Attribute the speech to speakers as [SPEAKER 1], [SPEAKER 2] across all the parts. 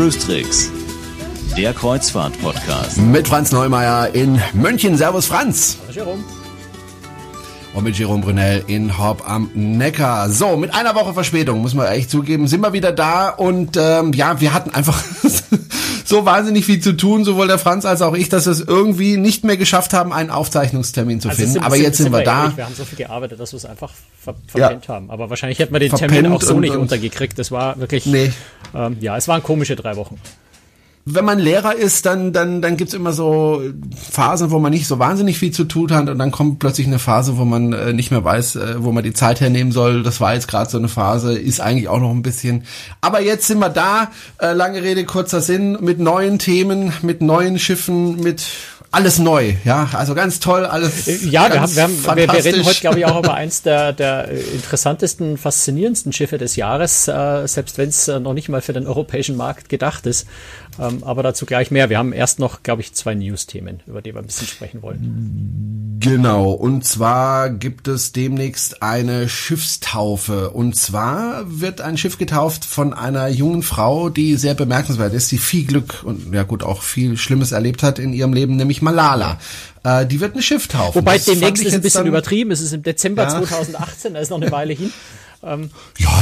[SPEAKER 1] Cruise Tricks, der Kreuzfahrt-Podcast.
[SPEAKER 2] Mit Franz Neumeier in München. Servus Franz.
[SPEAKER 3] Hallo Jerome.
[SPEAKER 2] Und mit Jerome Brunel in Horb am Neckar. So, mit einer Woche Verspätung, muss man echt zugeben, sind wir wieder da. Und ähm, ja, wir hatten einfach so wahnsinnig viel zu tun, sowohl der Franz als auch ich, dass wir es irgendwie nicht mehr geschafft haben, einen Aufzeichnungstermin zu
[SPEAKER 3] Also
[SPEAKER 2] finden.
[SPEAKER 3] sind-
[SPEAKER 2] Aber
[SPEAKER 3] sind-
[SPEAKER 2] jetzt sind,
[SPEAKER 3] sind
[SPEAKER 2] wir da.
[SPEAKER 3] ehrlich, Wir haben so viel gearbeitet, dass wir es einfach ver verpennt haben. Aber wahrscheinlich hätten wir den Termin auch so
[SPEAKER 2] und-
[SPEAKER 3] nicht
[SPEAKER 2] und-
[SPEAKER 3] untergekriegt. Das war wirklich,
[SPEAKER 2] Nee.
[SPEAKER 3] ähm, ja, es waren komische drei Wochen.
[SPEAKER 2] Wenn man Lehrer ist, dann, dann, dann gibt's immer so Phasen, wo man nicht so wahnsinnig viel zu tun hat und dann kommt plötzlich eine Phase, wo man äh, nicht mehr weiß, äh, wo man die Zeit hernehmen soll. Das war jetzt gerade so eine Phase, ist eigentlich auch noch ein bisschen. Aber jetzt sind wir da, äh, lange Rede, kurzer Sinn, mit neuen Themen, mit neuen Schiffen, mit alles neu, ja, also ganz toll, alles.
[SPEAKER 3] Äh, Ja, wir, haben, wir, haben, wir, wir reden heute, glaube ich, auch über eins der, der äh, interessantesten, faszinierendsten Schiffe des Jahres, äh, selbst wenn es äh, noch nicht mal für den europäischen Markt gedacht ist. Ähm, aber dazu gleich mehr. Wir haben erst noch, glaube ich, zwei News-Themen, über die wir ein bisschen sprechen wollen.
[SPEAKER 2] Genau, und zwar gibt es demnächst eine Schiffstaufe. Und zwar wird ein Schiff getauft von einer jungen Frau, die sehr bemerkenswert ist, die viel Glück und ja gut auch viel Schlimmes erlebt hat in ihrem Leben, nämlich Malala. Äh, die wird ein Schiff taufen.
[SPEAKER 3] Wobei
[SPEAKER 2] Das
[SPEAKER 3] demnächst ist ein bisschen
[SPEAKER 2] dann-
[SPEAKER 3] übertrieben. Es ist im Dezember
[SPEAKER 2] Ja.
[SPEAKER 3] 2018, da ist noch eine Weile hin.
[SPEAKER 2] Ja,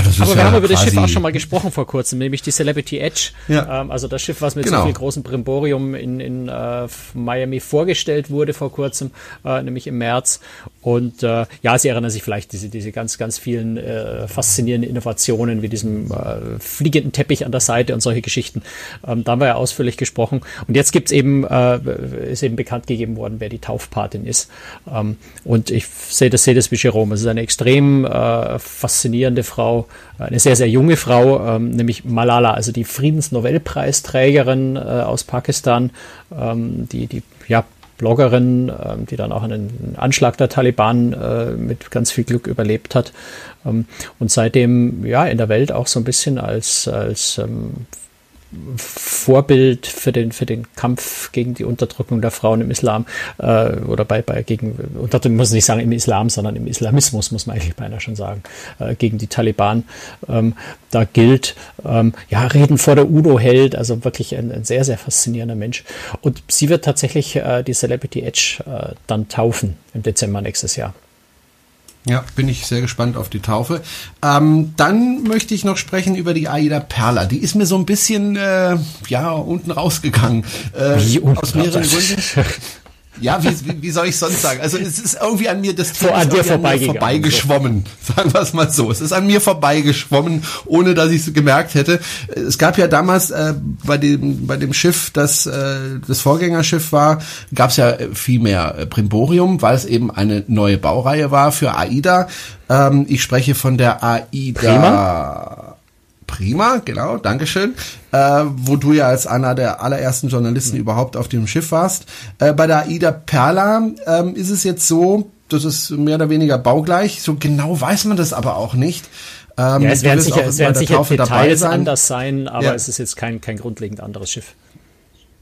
[SPEAKER 2] das ist
[SPEAKER 3] Aber wir
[SPEAKER 2] ja
[SPEAKER 3] haben über das Schiff auch schon mal gesprochen vor kurzem, nämlich die Celebrity Edge.
[SPEAKER 2] Ja.
[SPEAKER 3] Ähm, also das Schiff, was mit
[SPEAKER 2] Genau.
[SPEAKER 3] so viel großem Brimborium in, in äh, Miami vorgestellt wurde vor kurzem, äh, nämlich im März. Und äh, ja, Sie erinnern sich vielleicht diese, diese ganz, ganz vielen äh, faszinierenden Innovationen wie diesem äh, fliegenden Teppich an der Seite und solche Geschichten. Ähm, da haben wir ja ausführlich gesprochen. Und jetzt gibt's eben, äh, ist eben bekannt gegeben worden, wer die Taufpatin ist. Ähm, und ich sehe das, sehe das wie Jerome. Es ist eine extrem äh, faszinierende Frau, eine sehr, sehr junge Frau, ähm, nämlich Malala, also die Friedensnobelpreisträgerin äh, aus Pakistan, ähm, die, die, ja, Bloggerin, ähm, die dann auch einen Anschlag der Taliban äh, mit ganz viel Glück überlebt hat. Ähm, und seitdem ja in der Welt auch so ein bisschen als, als ähm, Vorbild für den, für den Kampf gegen die Unterdrückung der Frauen im Islam äh, oder bei, bei gegen Unterdrückung muss ich nicht sagen im Islam, sondern im Islamismus muss man eigentlich beinahe schon sagen, äh, gegen die Taliban. Ähm, da gilt, ähm, ja, Reden vor der UNO hält, also wirklich ein, ein sehr, sehr faszinierender Mensch. Und sie wird tatsächlich äh, die Celebrity Edge äh, dann taufen im Dezember nächstes Jahr.
[SPEAKER 2] Ja, bin ich sehr gespannt auf die Taufe. Ähm, dann möchte ich noch sprechen über die Aida Perla. Die ist mir so ein bisschen, äh, ja, unten rausgegangen. Äh,
[SPEAKER 3] Wie unten
[SPEAKER 2] aus mehreren? Gründen. Ja, wie, wie, soll ich sonst sagen? Also es ist irgendwie an mir das
[SPEAKER 3] Vor-
[SPEAKER 2] Thema
[SPEAKER 3] an dir vorbeigegangen.
[SPEAKER 2] vorbeigeschwommen. Sagen wir es mal so. Es ist an mir vorbeigeschwommen, ohne dass ich es gemerkt hätte. Es gab ja damals äh, bei dem bei dem Schiff, das äh, das Vorgängerschiff war, gab es ja viel mehr äh, Brimborium, weil es eben eine neue Baureihe war für AIDA. Ähm, ich spreche von der AIDA.
[SPEAKER 3] Prima?
[SPEAKER 2] Prima, genau, Dankeschön. Äh, wo du ja als einer der allerersten Journalisten überhaupt auf dem Schiff warst. Äh, bei der Aida Perla ähm, ist es jetzt so, das ist mehr oder weniger baugleich. So genau weiß man das aber auch nicht. Ähm,
[SPEAKER 3] Ja, es werden sicher,
[SPEAKER 2] auch
[SPEAKER 3] es werden sicher Details
[SPEAKER 2] sein.
[SPEAKER 3] anders sein, aber
[SPEAKER 2] Ja.
[SPEAKER 3] es ist jetzt kein, kein grundlegend anderes Schiff.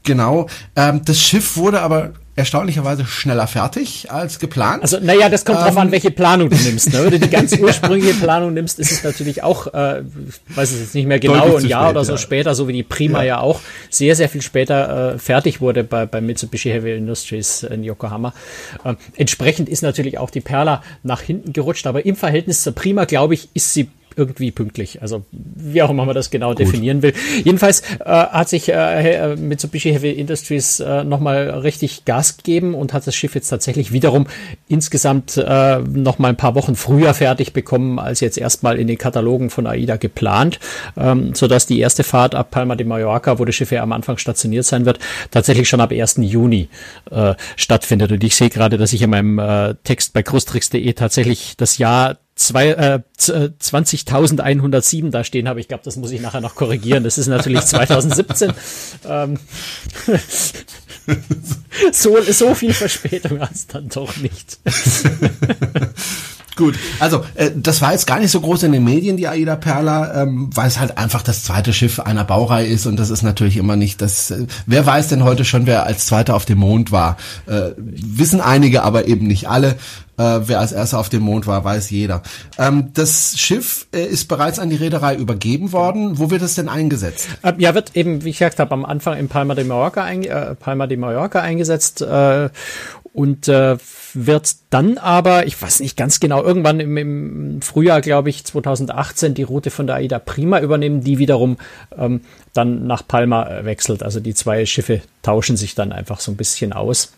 [SPEAKER 2] Genau. Ähm, das Schiff wurde aber erstaunlicherweise schneller fertig als geplant.
[SPEAKER 3] Also, naja, das kommt drauf
[SPEAKER 2] Ähm.
[SPEAKER 3] an, welche Planung du nimmst. Ne? Wenn du die ganz ursprüngliche Planung nimmst, ist es natürlich auch, äh, ich weiß es jetzt nicht mehr genau, ein Jahr
[SPEAKER 2] spät,
[SPEAKER 3] oder so
[SPEAKER 2] ja.
[SPEAKER 3] später, so wie die Prima ja, auch, sehr, sehr viel später äh, fertig wurde bei, bei Mitsubishi Heavy Industries in Yokohama. Ähm, entsprechend ist natürlich auch die Perla nach hinten gerutscht, aber im Verhältnis zur Prima, glaube ich, ist sie irgendwie pünktlich. Also wie auch immer man das genau definieren will. Jedenfalls äh, hat sich äh, Mitsubishi Heavy Industries äh, nochmal richtig Gas gegeben und hat das Schiff jetzt tatsächlich wiederum insgesamt äh, nochmal ein paar Wochen früher fertig bekommen, als jetzt erstmal in den Katalogen von AIDA geplant, ähm, sodass die erste Fahrt ab Palma de Mallorca, wo das Schiff ja am Anfang stationiert sein wird, tatsächlich schon ab 1. Juni äh, stattfindet. Und ich sehe gerade, dass ich in meinem äh, Text bei crustricks.de tatsächlich das Jahr zwei, äh, z- äh, 20.107 da stehen habe. Ich glaube, das muss ich nachher noch korrigieren. Das ist natürlich 2017. ähm, so, so viel Verspätung hat es dann doch nicht.
[SPEAKER 2] Gut, also äh, das war jetzt gar nicht so groß in den Medien, die Aida Perla, ähm, weil es halt einfach das zweite Schiff einer Baureihe ist und das ist natürlich immer nicht das. Äh, wer weiß denn heute schon, wer als Zweiter auf dem Mond war? Äh, wissen einige, aber eben nicht alle. Äh, wer als erster auf dem Mond war, weiß jeder. Ähm, das Schiff äh, ist bereits an die Reederei übergeben worden. Wo wird es denn eingesetzt?
[SPEAKER 3] Äh, ja, wird eben, wie ich gesagt habe, am Anfang in Palma de Mallorca, äh, Palma de Mallorca eingesetzt äh, und äh, wird dann aber, ich weiß nicht ganz genau, irgendwann im, im Frühjahr, glaube ich, 2018 die Route von der Aida Prima übernehmen, die wiederum ähm, dann nach Palma äh, wechselt. Also die zwei Schiffe tauschen sich dann einfach so ein bisschen aus.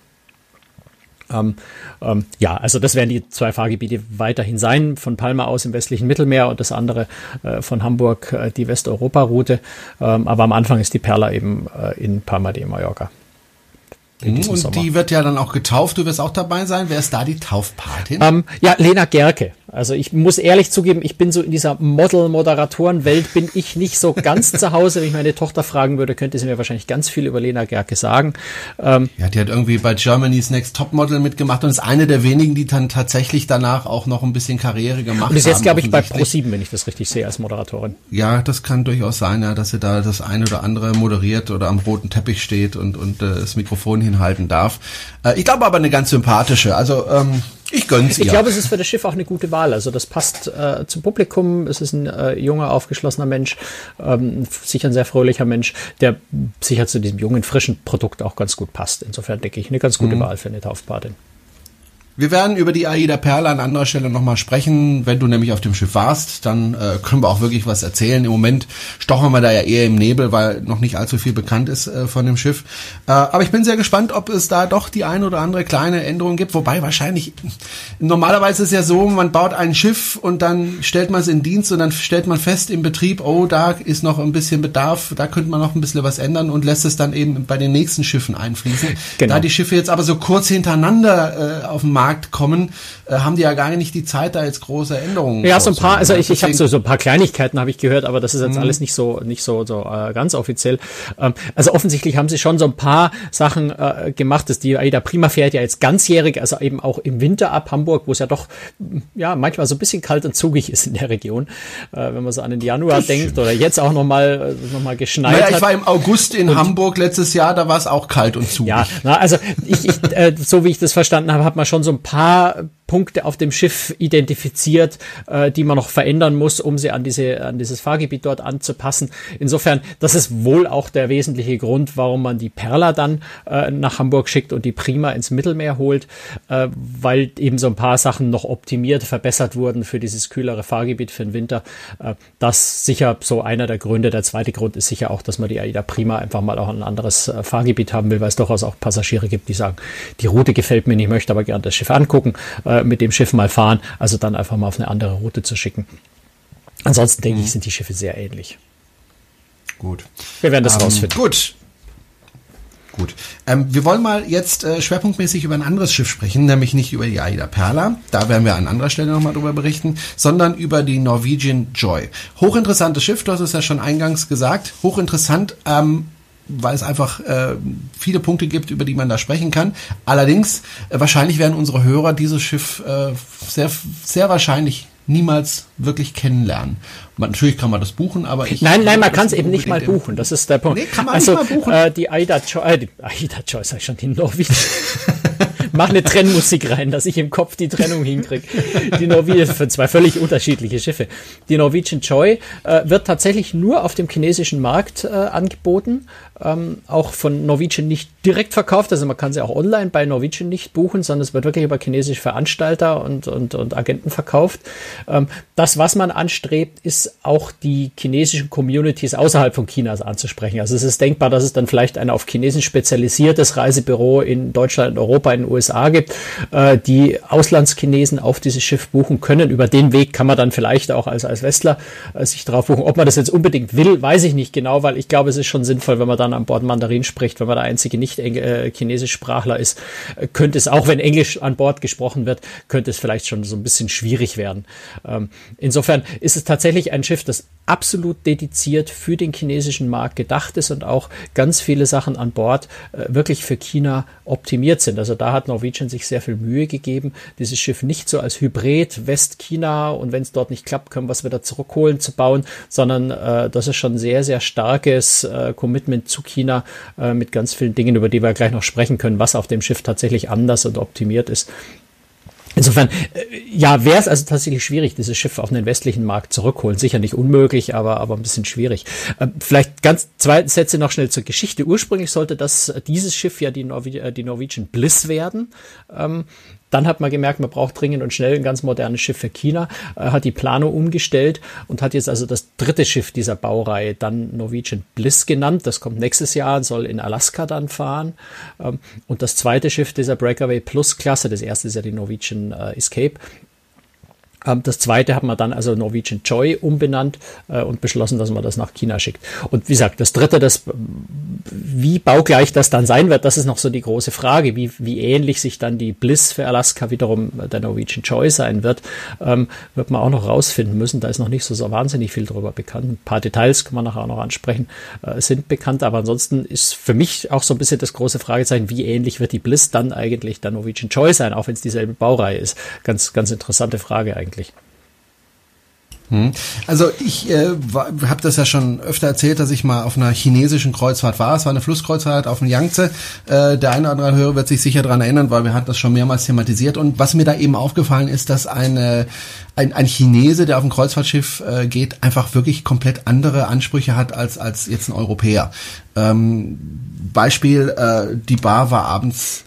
[SPEAKER 3] Ähm, ähm, ja, also das werden die zwei Fahrgebiete weiterhin sein, von Palma aus im westlichen Mittelmeer und das andere äh, von Hamburg äh, die Westeuropa-Route. Ähm, aber am Anfang ist die Perla eben äh, in Palma de Mallorca.
[SPEAKER 2] Und Sommer. die wird ja dann auch getauft. Du wirst auch dabei sein. Wer ist da die Taufpatin?
[SPEAKER 3] Ähm, ja, Lena Gerke. Also ich muss ehrlich zugeben, ich bin so in dieser Model-Moderatoren-Welt bin ich nicht so ganz zu Hause. Wenn ich meine Tochter fragen würde, könnte sie mir wahrscheinlich ganz viel über Lena Gerke sagen.
[SPEAKER 2] Ähm, ja, die hat irgendwie bei Germany's Next Topmodel mitgemacht und ist eine der wenigen, die dann tatsächlich danach auch noch ein bisschen Karriere gemacht hat. Und
[SPEAKER 3] ist jetzt, glaube ich, bei Pro7, wenn ich das richtig sehe, als Moderatorin.
[SPEAKER 2] Ja, das kann durchaus sein, ja, dass sie da das eine oder andere moderiert oder am roten Teppich steht und, und äh, das Mikrofon hinhalten darf. Äh, ich glaube aber eine ganz sympathische. Also ähm, ich gönn's
[SPEAKER 3] ihr. Ich glaube, es ist für das Schiff auch eine gute Wahl. Also das passt äh, zum Publikum. Es ist ein äh, junger, aufgeschlossener Mensch, ähm, sicher ein sehr fröhlicher Mensch, der sicher zu diesem jungen, frischen Produkt auch ganz gut passt. Insofern denke ich, eine ganz gute mhm. Wahl für eine Taufpatin.
[SPEAKER 2] Wir werden über die Aida Perla an anderer Stelle nochmal sprechen. Wenn du nämlich auf dem Schiff warst, dann äh, können wir auch wirklich was erzählen. Im Moment stochern wir da ja eher im Nebel, weil noch nicht allzu viel bekannt ist äh, von dem Schiff. Äh, aber ich bin sehr gespannt, ob es da doch die ein oder andere kleine Änderung gibt. Wobei wahrscheinlich, normalerweise ist es ja so, man baut ein Schiff und dann stellt man es in Dienst und dann stellt man fest im Betrieb, oh, da ist noch ein bisschen Bedarf, da könnte man noch ein bisschen was ändern und lässt es dann eben bei den nächsten Schiffen einfließen. Genau. Da die Schiffe jetzt aber so kurz hintereinander äh, auf dem Markt Markt kommen, äh, haben die ja gar nicht die Zeit, da jetzt große Änderungen.
[SPEAKER 3] Ja, so ein paar, also ich, ich habe so, so ein paar Kleinigkeiten habe ich gehört, aber das ist jetzt mhm. alles nicht so nicht so so äh, ganz offiziell. Ähm, also offensichtlich haben sie schon so ein paar Sachen äh, gemacht, dass die AIDA Prima fährt ja jetzt ganzjährig, also eben auch im Winter ab Hamburg, wo es ja doch ja manchmal so ein bisschen kalt und zugig ist in der Region, äh, wenn man so an den Januar das denkt oder jetzt auch noch mal äh, noch mal geschneit naja,
[SPEAKER 2] hat. ich war im August in Hamburg letztes Jahr, da war es auch kalt und zugig.
[SPEAKER 3] Ja, na, also ich, ich äh, so wie ich das verstanden habe, hat man schon so ein paar Punkte auf dem Schiff identifiziert, äh, die man noch verändern muss, um sie an diese an dieses Fahrgebiet dort anzupassen. Insofern, das ist wohl auch der wesentliche Grund, warum man die Perla dann äh, nach Hamburg schickt und die Prima ins Mittelmeer holt, äh, weil eben so ein paar Sachen noch optimiert, verbessert wurden für dieses kühlere Fahrgebiet für den Winter. Äh, das sicher so einer der Gründe. Der zweite Grund ist sicher auch, dass man die AIDA Prima einfach mal auch ein anderes äh, Fahrgebiet haben will, weil es durchaus auch Passagiere gibt, die sagen, die Route gefällt mir nicht, ich möchte aber gerne das Schiff angucken. Äh, mit dem Schiff mal fahren, also dann einfach mal auf eine andere Route zu schicken. Ansonsten denke mhm. ich, sind die Schiffe sehr ähnlich.
[SPEAKER 2] Gut.
[SPEAKER 3] Wir werden das ähm, rausfinden.
[SPEAKER 2] Gut. Gut. Ähm, wir wollen mal jetzt äh, schwerpunktmäßig über ein anderes Schiff sprechen, nämlich nicht über die Aida Perla, da werden wir an anderer Stelle nochmal drüber berichten, sondern über die Norwegian Joy. Hochinteressantes Schiff, du hast es ja schon eingangs gesagt, hochinteressant, ähm, weil es einfach äh, viele Punkte gibt, über die man da sprechen kann. Allerdings, äh, wahrscheinlich werden unsere Hörer dieses Schiff äh, sehr, sehr wahrscheinlich niemals wirklich kennenlernen. Man, natürlich kann man das buchen, aber ich.
[SPEAKER 3] Nein, nein, man kann es eben nicht mal buchen. Das ist der Punkt. Nee, kann man also, nicht mal buchen. Äh, die Aida Choice, äh, die Aida Choice, sag ich schon, die Norwegian. Mach eine Trennmusik rein, dass ich im Kopf die Trennung hinkriege. Die Norwegian für zwei völlig unterschiedliche Schiffe. Die Norwegian Joy äh, wird tatsächlich nur auf dem chinesischen Markt äh, angeboten ähm, auch von Norwegian nicht direkt verkauft. Also man kann sie auch online bei Norwegian nicht buchen, sondern es wird wirklich über chinesische Veranstalter und, und, und Agenten verkauft. Ähm, das, was man anstrebt, ist auch die chinesischen Communities außerhalb von Chinas anzusprechen. Also es ist denkbar, dass es dann vielleicht ein auf Chinesen spezialisiertes Reisebüro in Deutschland, in Europa, in den USA gibt, äh, die Auslandschinesen auf dieses Schiff buchen können. Über den Weg kann man dann vielleicht auch als, als Westler äh, sich drauf buchen. Ob man das jetzt unbedingt will, weiß ich nicht genau, weil ich glaube, es ist schon sinnvoll, wenn man dann man an Bord Mandarin spricht, wenn man der einzige nicht äh, ist, äh, könnte es, auch wenn Englisch an Bord gesprochen wird, könnte es vielleicht schon so ein bisschen schwierig werden. Ähm, insofern ist es tatsächlich ein Schiff, das absolut dediziert für den chinesischen Markt gedacht ist und auch ganz viele Sachen an Bord äh, wirklich für China optimiert sind. Also da hat Norwegian sich sehr viel Mühe gegeben, dieses Schiff nicht so als Hybrid West-China und wenn es dort nicht klappt, können wir es wieder zurückholen zu bauen, sondern äh, das ist schon sehr, sehr starkes äh, Commitment zu China äh, mit ganz vielen Dingen, über die wir gleich noch sprechen können, was auf dem Schiff tatsächlich anders und optimiert ist. Insofern, äh, ja, wäre es also tatsächlich schwierig, dieses Schiff auf den westlichen Markt zurückholen. Sicher nicht unmöglich, aber, aber ein bisschen schwierig. Äh, vielleicht ganz zwei Sätze noch schnell zur Geschichte. Ursprünglich sollte das, dieses Schiff ja die, Norwe äh, die Norwegian Bliss werden. Ähm, dann hat man gemerkt, man braucht dringend und schnell ein ganz modernes Schiff für China, äh, hat die Planung umgestellt und hat jetzt also das dritte Schiff dieser Baureihe dann Norwegian Bliss genannt. Das kommt nächstes Jahr und soll in Alaska dann fahren. Ähm, und das zweite Schiff dieser Breakaway Plus Klasse, das erste ist ja die Norwegian äh, Escape, das zweite hat man dann also Norwegian Joy umbenannt äh, und beschlossen, dass man das nach China schickt. Und wie gesagt, das dritte, das, wie baugleich das dann sein wird, das ist noch so die große Frage, wie, wie ähnlich sich dann die Bliss für Alaska wiederum der Norwegian Joy sein wird, ähm, wird man auch noch rausfinden müssen. Da ist noch nicht so, so wahnsinnig viel darüber bekannt. Ein paar Details kann man nachher auch noch ansprechen, äh, sind bekannt, aber ansonsten ist für mich auch so ein bisschen das große Fragezeichen, wie ähnlich wird die Bliss dann eigentlich der Norwegian Joy sein, auch wenn es dieselbe Baureihe ist. Ganz, ganz interessante Frage eigentlich eigentlich.
[SPEAKER 2] Hm. Also ich äh, habe das ja schon öfter erzählt, dass ich mal auf einer chinesischen Kreuzfahrt war. Es war eine Flusskreuzfahrt auf dem Yangtze. Äh, der eine oder andere Hörer wird sich sicher daran erinnern, weil wir hatten das schon mehrmals thematisiert. Und was mir da eben aufgefallen ist, dass eine, ein, ein Chinese, der auf ein Kreuzfahrtschiff äh, geht, einfach wirklich komplett andere Ansprüche hat als, als jetzt ein Europäer. Ähm, Beispiel, äh, die Bar war abends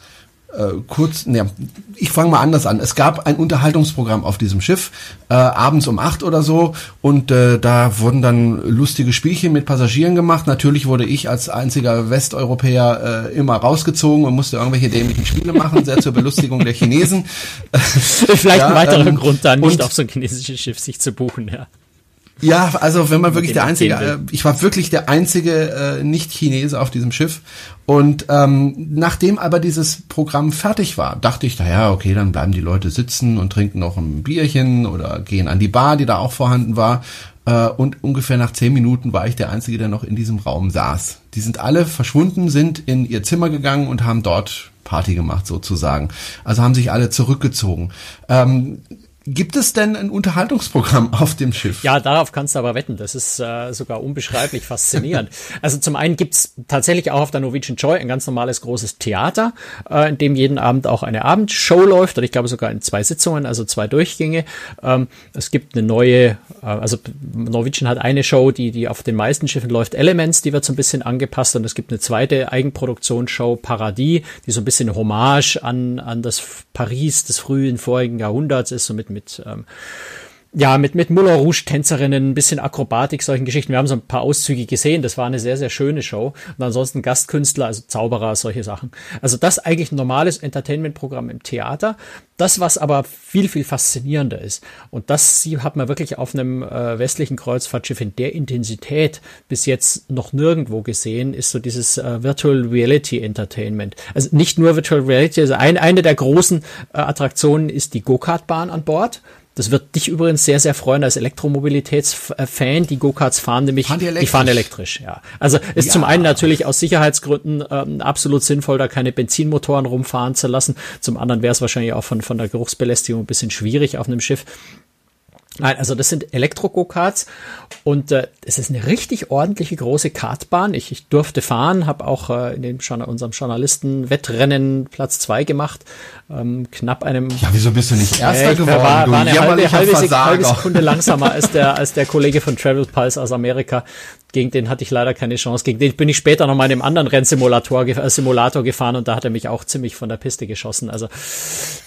[SPEAKER 2] äh, kurz, ne, ich fange mal anders an. Es gab ein Unterhaltungsprogramm auf diesem Schiff, äh, abends um acht oder so, und äh, da wurden dann lustige Spielchen mit Passagieren gemacht. Natürlich wurde ich als einziger Westeuropäer äh, immer rausgezogen und musste irgendwelche dämlichen Spiele machen, sehr zur Belustigung der Chinesen.
[SPEAKER 3] Vielleicht ja, ein weiterer ähm, Grund, da nicht auf so ein chinesisches Schiff sich zu buchen, ja.
[SPEAKER 2] Ja, also wenn man wirklich der einzige, äh, ich war wirklich der einzige äh, Nicht-Chinese auf diesem Schiff. Und ähm, nachdem aber dieses Programm fertig war, dachte ich, naja, okay, dann bleiben die Leute sitzen und trinken noch ein Bierchen oder gehen an die Bar, die da auch vorhanden war. Äh, und ungefähr nach zehn Minuten war ich der Einzige, der noch in diesem Raum saß. Die sind alle verschwunden, sind in ihr Zimmer gegangen und haben dort Party gemacht sozusagen. Also haben sich alle zurückgezogen. Ähm, Gibt es denn ein Unterhaltungsprogramm auf dem Schiff?
[SPEAKER 3] Ja, darauf kannst du aber wetten. Das ist äh, sogar unbeschreiblich faszinierend. also zum einen gibt's tatsächlich auch auf der Norwegian Joy ein ganz normales großes Theater, äh, in dem jeden Abend auch eine Abendshow läuft. Und ich glaube sogar in zwei Sitzungen, also zwei Durchgänge. Ähm, es gibt eine neue, äh, also Norwegian hat eine Show, die, die auf den meisten Schiffen läuft, Elements, die wird so ein bisschen angepasst. Und es gibt eine zweite Eigenproduktionsshow, Paradis, die so ein bisschen Hommage an, an das Paris des frühen vorigen Jahrhunderts ist, so mit mit ähm, ja, mit, mit Moulin Rouge Tänzerinnen, ein bisschen Akrobatik, solchen Geschichten. Wir haben so ein paar Auszüge gesehen. Das war eine sehr, sehr schöne Show. Und ansonsten Gastkünstler, also Zauberer, solche Sachen. Also das eigentlich ein normales Entertainment-Programm im Theater. Das, was aber viel, viel faszinierender ist. Und das hat man wirklich auf einem äh, westlichen Kreuzfahrtschiff in der Intensität bis jetzt noch nirgendwo gesehen, ist so dieses äh, Virtual Reality Entertainment. Also nicht nur Virtual Reality, also ein, eine der großen äh, Attraktionen ist die Go-Kart-Bahn an Bord. Das wird dich übrigens sehr, sehr freuen als Elektromobilitätsfan. Die Go-Karts fahren nämlich, fahren die, die, fahren elektrisch, ja. Also ist ja. zum einen natürlich aus Sicherheitsgründen ähm, absolut sinnvoll, da keine Benzinmotoren rumfahren zu lassen. Zum anderen wäre es wahrscheinlich auch von, von der Geruchsbelästigung ein bisschen schwierig auf einem Schiff. Nein, also das sind Elektro-Go-Karts und äh, es ist eine richtig ordentliche große Kartbahn. Ich, ich durfte fahren, habe auch äh, in dem unserem Journalisten-Wettrennen Platz zwei gemacht, ähm, knapp einem.
[SPEAKER 2] Ja, wieso bist du nicht Erster äh, geworden?
[SPEAKER 3] War, war eine halbe, halbe, halbe Sekunde langsamer als der als der Kollege von Travel Pulse aus Amerika. Gegen den hatte ich leider keine Chance. Gegen den bin ich später noch mal in einem anderen Rennsimulator äh, Simulator gefahren und da hat er mich auch ziemlich von der Piste geschossen. Also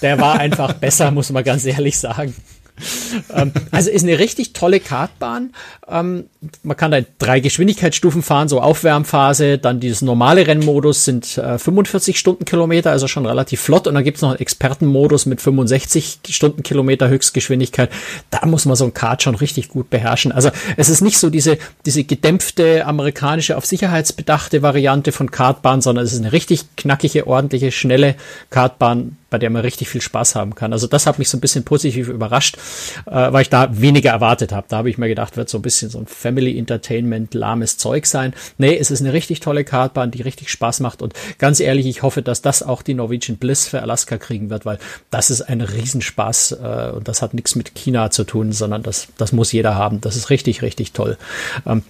[SPEAKER 3] der war einfach besser, muss man ganz ehrlich sagen ähm, also ist eine richtig tolle Kartbahn. Ähm, man kann da drei Geschwindigkeitsstufen fahren, so Aufwärmphase, dann dieses normale Rennmodus sind äh, 45 Stundenkilometer, also schon relativ flott. Und dann gibt's noch einen Expertenmodus mit 65 Stundenkilometer Höchstgeschwindigkeit. Da muss man so ein Kart schon richtig gut beherrschen. Also es ist nicht so diese, diese gedämpfte amerikanische auf Sicherheitsbedachte Variante von Kartbahn, sondern es ist eine richtig knackige, ordentliche, schnelle Kartbahn bei der man richtig viel Spaß haben kann. Also das hat mich so ein bisschen positiv überrascht, äh, weil ich da weniger erwartet habe. Da habe ich mir gedacht, wird so ein bisschen so ein Family Entertainment lahmes Zeug sein. Nee, es ist eine richtig tolle Kartbahn, die richtig Spaß macht und ganz ehrlich, ich hoffe, dass das auch die Norwegian Bliss für Alaska kriegen wird, weil das ist ein Riesenspaß äh, und das hat nichts mit China zu tun, sondern das, das muss jeder haben. Das ist richtig, richtig toll. Ähm,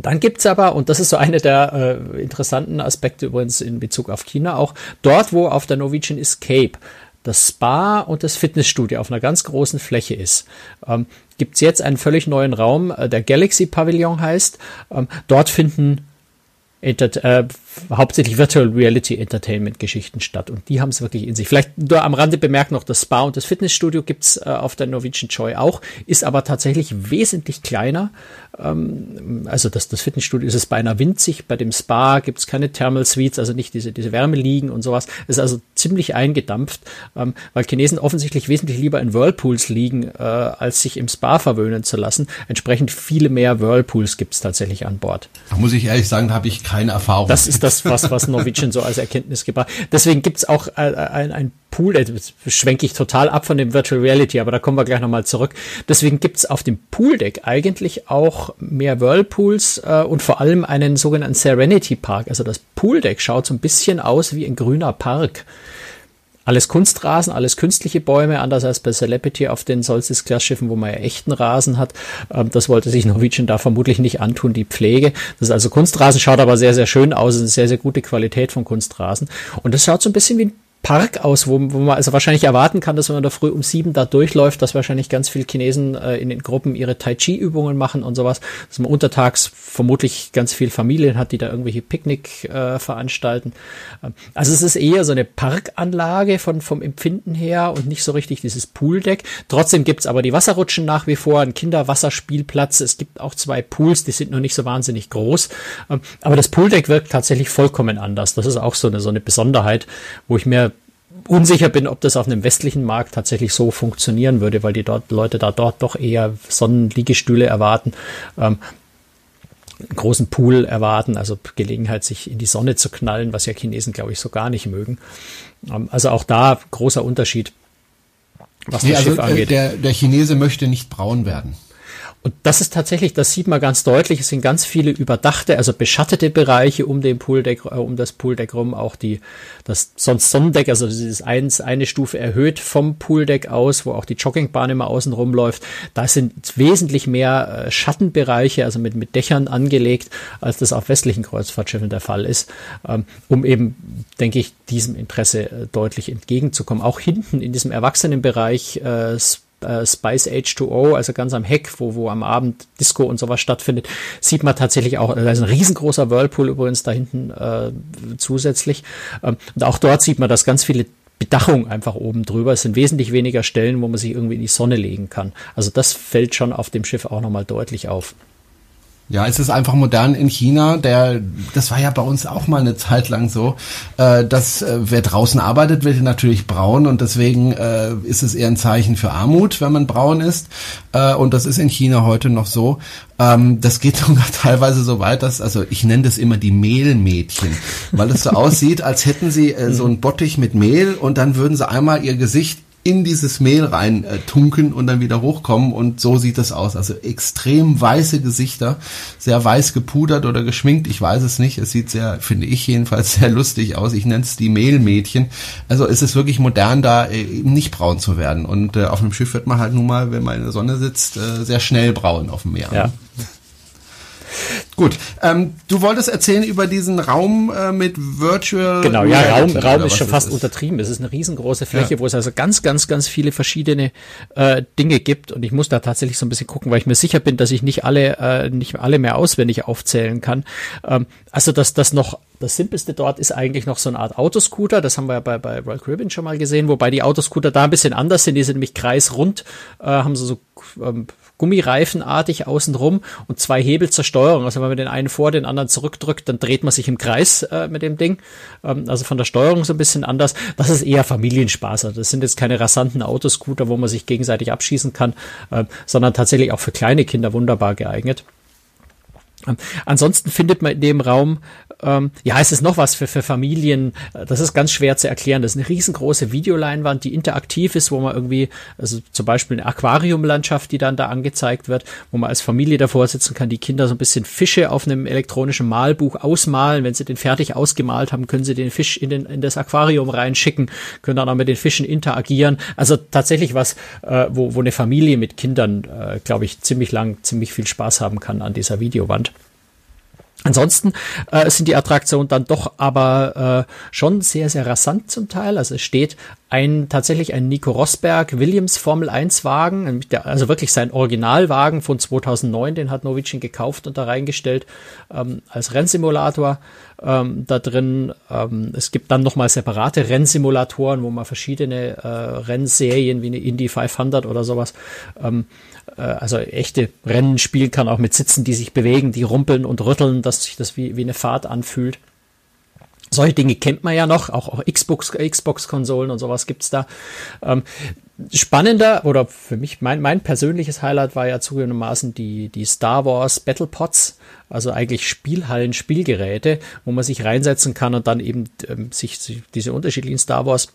[SPEAKER 3] dann gibt's aber, und das ist so eine der äh, interessanten Aspekte übrigens in Bezug auf China auch, dort, wo auf der Norwegian Escape das Spa und das Fitnessstudio auf einer ganz großen Fläche ist, ähm, gibt's jetzt einen völlig neuen Raum, äh, der Galaxy Pavilion heißt. Ähm, dort finden Enter äh, hauptsächlich Virtual Reality Entertainment Geschichten statt und die haben es wirklich in sich. Vielleicht nur am Rande bemerkt noch, das Spa und das Fitnessstudio gibt's äh, auf der Norwegian Joy auch, ist aber tatsächlich wesentlich kleiner. Ähm, also das, das Fitnessstudio ist es beinahe winzig, bei dem Spa gibt's keine Thermal Suites, also nicht diese, diese Wärmeliegen und sowas. ist also ziemlich eingedampft, ähm, weil Chinesen offensichtlich wesentlich lieber in Whirlpools liegen, äh, als sich im Spa verwöhnen zu lassen. Entsprechend viele mehr Whirlpools gibt's tatsächlich an Bord.
[SPEAKER 2] Da muss ich ehrlich sagen, habe ich keine Erfahrung.
[SPEAKER 3] Das ist das, was, was Norwegian so als Erkenntnis gebracht. Deswegen gibt's auch äh, ein, ein Pool, äh, schwenke ich total ab von dem Virtual Reality, aber da kommen wir gleich nochmal zurück. Deswegen gibt's auf dem Pooldeck eigentlich auch mehr Whirlpools äh, und vor allem einen sogenannten Serenity Park. Also das Pooldeck schaut so ein bisschen aus wie ein grüner Park. Alles Kunstrasen, alles künstliche Bäume, anders als bei Celebrity auf den Solstice-Class-Schiffen, wo man ja echten Rasen hat. Ähm, das wollte sich Norwegian da vermutlich nicht antun, die Pflege. Das ist also Kunstrasen, schaut aber sehr, sehr schön aus, ist eine sehr, sehr gute Qualität von Kunstrasen. Und das schaut so ein bisschen wie ein Park aus, wo, wo man also wahrscheinlich erwarten kann, dass wenn man da früh um sieben da durchläuft, dass wahrscheinlich ganz viele Chinesen äh, in den Gruppen ihre Tai Chi Übungen machen und sowas, dass man untertags vermutlich ganz viel Familien hat, die da irgendwelche Picknick äh, veranstalten. Ähm, also es ist eher so eine Parkanlage von vom Empfinden her und nicht so richtig dieses Pooldeck. Trotzdem gibt's aber die Wasserrutschen nach wie vor, ein Kinderwasserspielplatz. Es gibt auch zwei Pools, die sind noch nicht so wahnsinnig groß, ähm, aber das Pooldeck wirkt tatsächlich vollkommen anders. Das ist auch so eine so eine Besonderheit, wo ich mir unsicher bin, ob das auf einem westlichen Markt tatsächlich so funktionieren würde, weil die dort Leute da dort doch eher Sonnenliegestühle erwarten. Ähm, einen großen Pool erwarten, also Gelegenheit, sich in die Sonne zu knallen, was ja Chinesen, glaube ich, so gar nicht mögen. Ähm, also auch da großer Unterschied,
[SPEAKER 2] was nee, das also Schiff angeht. Der, der Chinese möchte nicht braun werden.
[SPEAKER 3] Und das ist tatsächlich, das sieht man ganz deutlich, es sind ganz viele überdachte, also beschattete Bereiche um den Pooldeck, äh, um das Pooldeck rum, auch die, das sonst Sonnendeck, also ist eins, eine Stufe erhöht vom Pooldeck aus, wo auch die Joggingbahn immer außen rumläuft. Da sind wesentlich mehr äh, Schattenbereiche, also mit, mit Dächern angelegt, als das auf westlichen Kreuzfahrtschiffen der Fall ist, ähm, um eben, denke ich, diesem Interesse äh, deutlich entgegenzukommen. Auch hinten in diesem Erwachsenenbereich, äh, äh, Spice H2O, also ganz am Heck, wo, wo am Abend Disco und sowas stattfindet, sieht man tatsächlich auch, da ist ein riesengroßer Whirlpool übrigens da hinten äh, zusätzlich. Ähm, und auch dort sieht man, dass ganz viele Bedachung einfach oben drüber. Es sind wesentlich weniger Stellen, wo man sich irgendwie in die Sonne legen kann. Also das fällt schon auf dem Schiff auch nochmal deutlich auf.
[SPEAKER 2] Ja, es ist einfach modern in China. Der, das war ja bei uns auch mal eine Zeit lang so, äh, dass äh, wer draußen arbeitet, wird natürlich braun und deswegen äh, ist es eher ein Zeichen für Armut, wenn man braun ist. Äh, und das ist in China heute noch so. Ähm, das geht sogar teilweise so weit, dass, also ich nenne das immer die Mehlmädchen, weil es so aussieht, als hätten sie äh, so einen Bottich mit Mehl und dann würden sie einmal ihr Gesicht in dieses Mehl rein äh, tunken und dann wieder hochkommen und so sieht es aus. Also extrem weiße Gesichter, sehr weiß gepudert oder geschminkt, ich weiß es nicht. Es sieht sehr, finde ich jedenfalls, sehr lustig aus. Ich nenne es die Mehlmädchen. Also es ist wirklich modern, da äh, eben nicht braun zu werden. Und äh, auf einem Schiff wird man halt nun mal, wenn man in der Sonne sitzt, äh, sehr schnell braun auf dem Meer.
[SPEAKER 3] Ja.
[SPEAKER 2] Gut, ähm, du wolltest erzählen über diesen Raum äh, mit Virtual.
[SPEAKER 3] Genau, ja, Raum, Raum ist schon fast ist. untertrieben. Es ist eine riesengroße Fläche, ja. wo es also ganz, ganz, ganz viele verschiedene äh, Dinge gibt. Und ich muss da tatsächlich so ein bisschen gucken, weil ich mir sicher bin, dass ich nicht alle, äh, nicht alle mehr auswendig aufzählen kann. Ähm, also dass das noch das Simpelste dort ist eigentlich noch so eine Art Autoscooter. Das haben wir ja bei, bei Royal Caribbean schon mal gesehen, wobei die Autoscooter da ein bisschen anders sind. Die sind nämlich kreisrund, äh, haben so, so ähm, Gummireifenartig außenrum und zwei Hebel zur Steuerung. Also wenn man den einen vor, den anderen zurückdrückt, dann dreht man sich im Kreis äh, mit dem Ding. Ähm, also von der Steuerung so ein bisschen anders. Das ist eher Familienspaß. Also das sind jetzt keine rasanten Autoscooter, wo man sich gegenseitig abschießen kann, äh, sondern tatsächlich auch für kleine Kinder wunderbar geeignet. Ansonsten findet man in dem Raum, ähm, ja, es ist noch was für, für Familien, das ist ganz schwer zu erklären. Das ist eine riesengroße Videoleinwand, die interaktiv ist, wo man irgendwie, also zum Beispiel eine Aquariumlandschaft, die dann da angezeigt wird, wo man als Familie davor sitzen kann, die Kinder so ein bisschen Fische auf einem elektronischen Malbuch ausmalen. Wenn sie den fertig ausgemalt haben, können sie den Fisch in, den, in das Aquarium reinschicken, können dann auch mit den Fischen interagieren. Also tatsächlich was, äh, wo, wo eine Familie mit Kindern, äh, glaube ich, ziemlich lang, ziemlich viel Spaß haben kann an dieser Videowand. Ansonsten äh, sind die Attraktionen dann doch aber äh, schon sehr, sehr rasant zum Teil. Also es steht ein tatsächlich ein Nico Rosberg Williams Formel 1 Wagen, also wirklich sein Originalwagen von 2009, den hat Novicin gekauft und da reingestellt ähm, als Rennsimulator ähm, da drin. Ähm, es gibt dann nochmal separate Rennsimulatoren, wo man verschiedene äh, Rennserien wie eine Indy 500 oder sowas ähm, äh, also echte Rennen spielen kann, auch mit Sitzen, die sich bewegen, die rumpeln und rütteln, dass sich das wie, wie eine Fahrt anfühlt. Solche Dinge kennt man ja noch, auch, auch Xbox, Xbox-Konsolen und sowas gibt's da. Ähm, spannender oder für mich mein, mein persönliches Highlight war ja zugegebenermaßen die, die Star Wars Battle Pods, also eigentlich Spielhallen, Spielgeräte, wo man sich reinsetzen kann und dann eben ähm, sich, sich diese unterschiedlichen Star Wars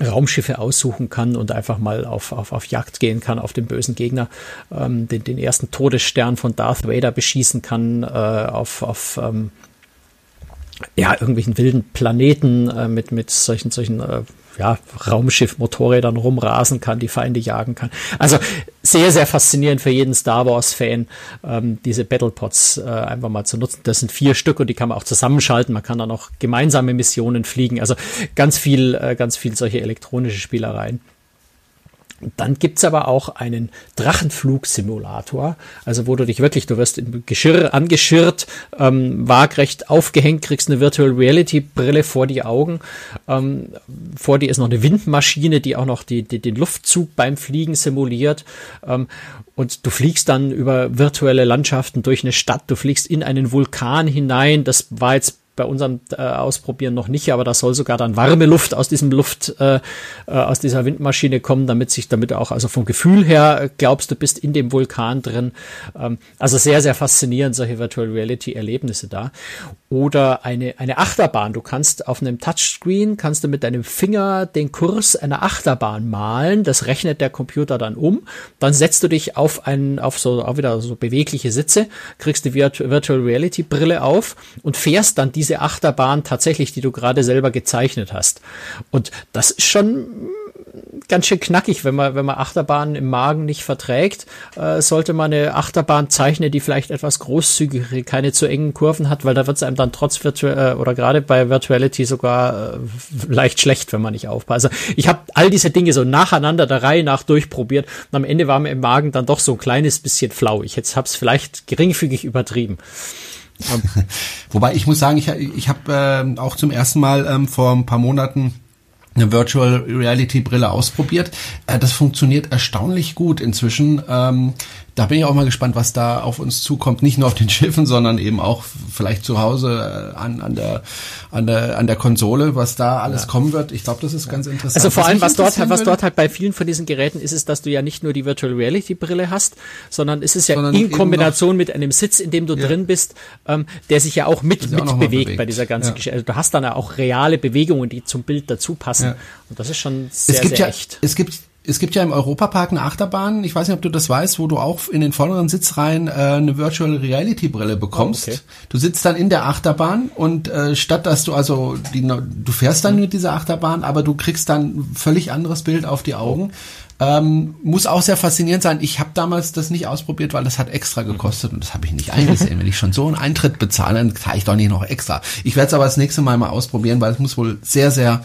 [SPEAKER 3] Raumschiffe aussuchen kann und einfach mal auf, auf, auf Jagd gehen kann auf den bösen Gegner, ähm, den, den ersten Todesstern von Darth Vader beschießen kann, äh, auf, auf ähm, ja, irgendwelchen wilden Planeten äh, mit, mit solchen, solchen äh, ja, Raumschiff-Motorrädern rumrasen kann, die Feinde jagen kann. Also sehr, sehr faszinierend für jeden Star Wars-Fan, ähm, diese Battlepods äh, einfach mal zu nutzen. Das sind vier Stück und die kann man auch zusammenschalten. Man kann dann auch gemeinsame Missionen fliegen. Also ganz viel, äh, ganz viel solche elektronische Spielereien. Dann gibt's aber auch einen Drachenflugsimulator, also wo du dich wirklich, du wirst im Geschirr angeschirrt, ähm, waagrecht aufgehängt, kriegst eine Virtual Reality Brille vor die Augen. Ähm, vor dir ist noch eine Windmaschine, die auch noch die, die, den Luftzug beim Fliegen simuliert. Ähm, und du fliegst dann über virtuelle Landschaften durch eine Stadt, du fliegst in einen Vulkan hinein. Das war jetzt bei unserem äh, Ausprobieren noch nicht, aber da soll sogar dann warme Luft aus diesem Luft, äh, äh, aus dieser Windmaschine kommen, damit sich damit auch, also vom Gefühl her glaubst du bist in dem Vulkan drin. Ähm, also sehr, sehr faszinierend, solche Virtual Reality Erlebnisse da. Oder eine, eine Achterbahn. Du kannst auf einem Touchscreen, kannst du mit deinem Finger den Kurs einer Achterbahn malen. Das rechnet der Computer dann um. Dann setzt du dich auf einen, auf so, auch wieder so bewegliche Sitze, kriegst die Virtual Reality Brille auf und fährst dann diese Achterbahn tatsächlich, die du gerade selber gezeichnet hast. Und das ist schon ganz schön knackig, wenn man, wenn man Achterbahnen im Magen nicht verträgt, äh, sollte man eine Achterbahn zeichnen, die vielleicht etwas großzügig, keine zu engen Kurven hat, weil da wird es einem dann trotz Virtual äh, oder gerade bei Virtuality sogar äh, leicht schlecht, wenn man nicht aufpasst. Also ich habe all diese Dinge so nacheinander der Reihe nach durchprobiert und am Ende war mir im Magen dann doch so ein kleines bisschen flau. Ich jetzt habe es vielleicht geringfügig übertrieben.
[SPEAKER 2] Wobei ich muss sagen, ich, ich habe äh, auch zum ersten Mal ähm, vor ein paar Monaten eine Virtual Reality Brille ausprobiert. Äh, das funktioniert erstaunlich gut inzwischen. Da bin ich auch mal gespannt, was da auf uns zukommt. Nicht nur auf den Schiffen, sondern eben auch vielleicht zu Hause äh, an, an, der, an, der, an der Konsole, was da alles ja. kommen wird. Ich glaube, das ist ganz interessant.
[SPEAKER 3] Also vor allem, was dort, was dort halt bei vielen von diesen Geräten ist, ist, dass du ja nicht nur die Virtual Reality Brille hast, sondern es ist ja sondern in Kombination mit einem Sitz, in dem du ja. drin bist, ähm, der sich ja auch mit, mit bewegt, bewegt, bei dieser ganzen ja. Geschichte. Also du hast dann ja auch reale Bewegungen, die zum Bild dazu passen. Und das ist schon sehr,
[SPEAKER 2] es gibt
[SPEAKER 3] sehr
[SPEAKER 2] ja,
[SPEAKER 3] echt.
[SPEAKER 2] Es gibt es gibt ja im Europapark eine Achterbahn, ich weiß nicht, ob du das weißt, wo du auch in den vorderen Sitzreihen äh, eine Virtual Reality Brille bekommst. Oh, okay. Du sitzt dann in der Achterbahn und äh, statt dass du also die, du fährst dann mit dieser Achterbahn, aber du kriegst dann völlig anderes Bild auf die Augen. Ähm, muss auch sehr faszinierend sein. Ich habe damals das nicht ausprobiert, weil das hat extra gekostet und das habe ich nicht eingesehen. Wenn ich schon so einen Eintritt bezahle, dann zahle ich doch nicht noch extra. Ich werde es aber das nächste Mal mal ausprobieren, weil es muss wohl sehr, sehr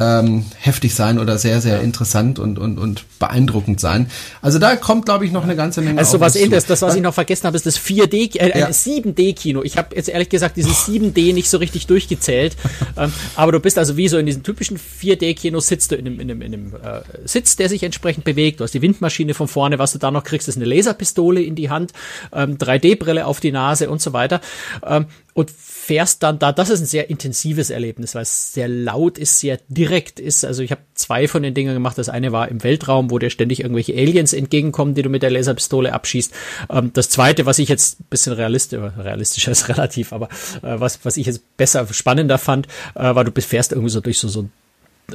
[SPEAKER 2] ähm, heftig sein oder sehr, sehr interessant und, und, und beeindruckend sein. Also da kommt, glaube ich, noch eine ganze Menge.
[SPEAKER 3] Also was ähnliches, das, was ich noch vergessen habe, ist das 4D, äh, ja. 7D-Kino. Ich habe jetzt ehrlich gesagt dieses 7D nicht so richtig durchgezählt. ähm, aber du bist also wie so in diesem typischen 4D-Kino sitzt du in einem, in einem, in einem äh, Sitz, der sich entsprechend entsprechend bewegt. Du hast die Windmaschine von vorne, was du da noch kriegst, ist eine Laserpistole in die Hand, ähm, 3D-Brille auf die Nase und so weiter. Ähm, und fährst dann da, das ist ein sehr intensives Erlebnis, weil es sehr laut ist, sehr direkt ist. Also ich habe zwei von den Dingen gemacht. Das eine war im Weltraum, wo dir ständig irgendwelche Aliens entgegenkommen, die du mit der Laserpistole abschießt. Ähm, das zweite, was ich jetzt ein bisschen realistisch, realistischer ist relativ, aber äh, was, was ich jetzt besser, spannender fand, äh, war, du fährst irgendwie so durch so, so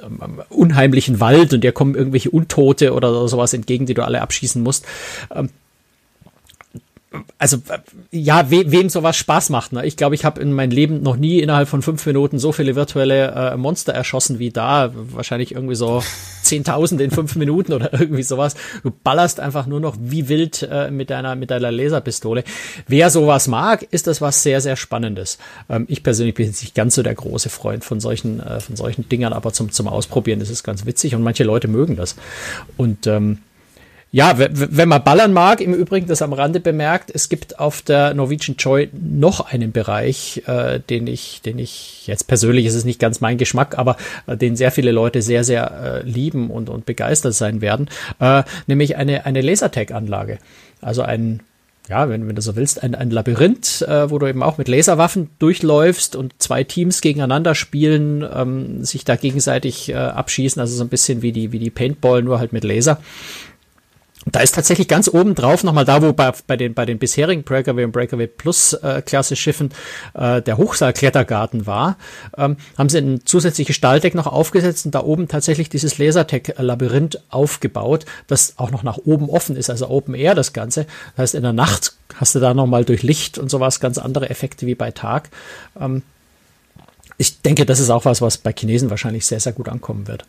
[SPEAKER 3] ähm, unheimlichen Wald und dir kommen irgendwelche Untote oder sowas entgegen, die du alle abschießen musst. Also ja, we, wem sowas Spaß macht. Ne? Ich glaube, ich habe in meinem Leben noch nie innerhalb von fünf Minuten so viele virtuelle äh, Monster erschossen wie da. Wahrscheinlich irgendwie so 10.000 in fünf Minuten oder irgendwie sowas. Du ballerst einfach nur noch wie wild äh, mit deiner mit deiner Laserpistole. Wer sowas mag, ist das was sehr sehr Spannendes. Ähm, ich persönlich bin jetzt nicht ganz so der große Freund von solchen äh, von solchen Dingern, aber zum zum Ausprobieren ist es ganz witzig und manche Leute mögen das. Und ähm, ja, wenn man ballern mag, im Übrigen das am Rande bemerkt, es gibt auf der Norwegian Joy noch einen Bereich, äh, den ich, den ich jetzt persönlich ist es nicht ganz mein Geschmack, aber äh, den sehr viele Leute sehr, sehr äh, lieben und, und begeistert sein werden, äh, nämlich eine, eine Lasertag-Anlage. Also ein ja, wenn, wenn du so willst, ein, ein Labyrinth, äh, wo du eben auch mit Laserwaffen durchläufst und zwei Teams gegeneinander spielen, ähm, sich da gegenseitig äh, abschießen, also so ein bisschen wie die, wie die Paintball, nur halt mit Laser. Da ist tatsächlich ganz oben drauf, nochmal da, wo bei, bei, den, bei den bisherigen Breakaway und Breakaway Plus äh, Klasse Schiffen äh, der Hochseilklettergarten war, ähm, haben sie ein zusätzliches Stahldeck noch aufgesetzt und da oben tatsächlich dieses Lasertech-Labyrinth aufgebaut, das auch noch nach oben offen ist, also Open Air das Ganze. Das heißt, in der Nacht hast du da nochmal durch Licht und sowas ganz andere Effekte wie bei Tag. Ähm, ich denke, das ist auch was, was bei Chinesen wahrscheinlich sehr, sehr gut ankommen wird.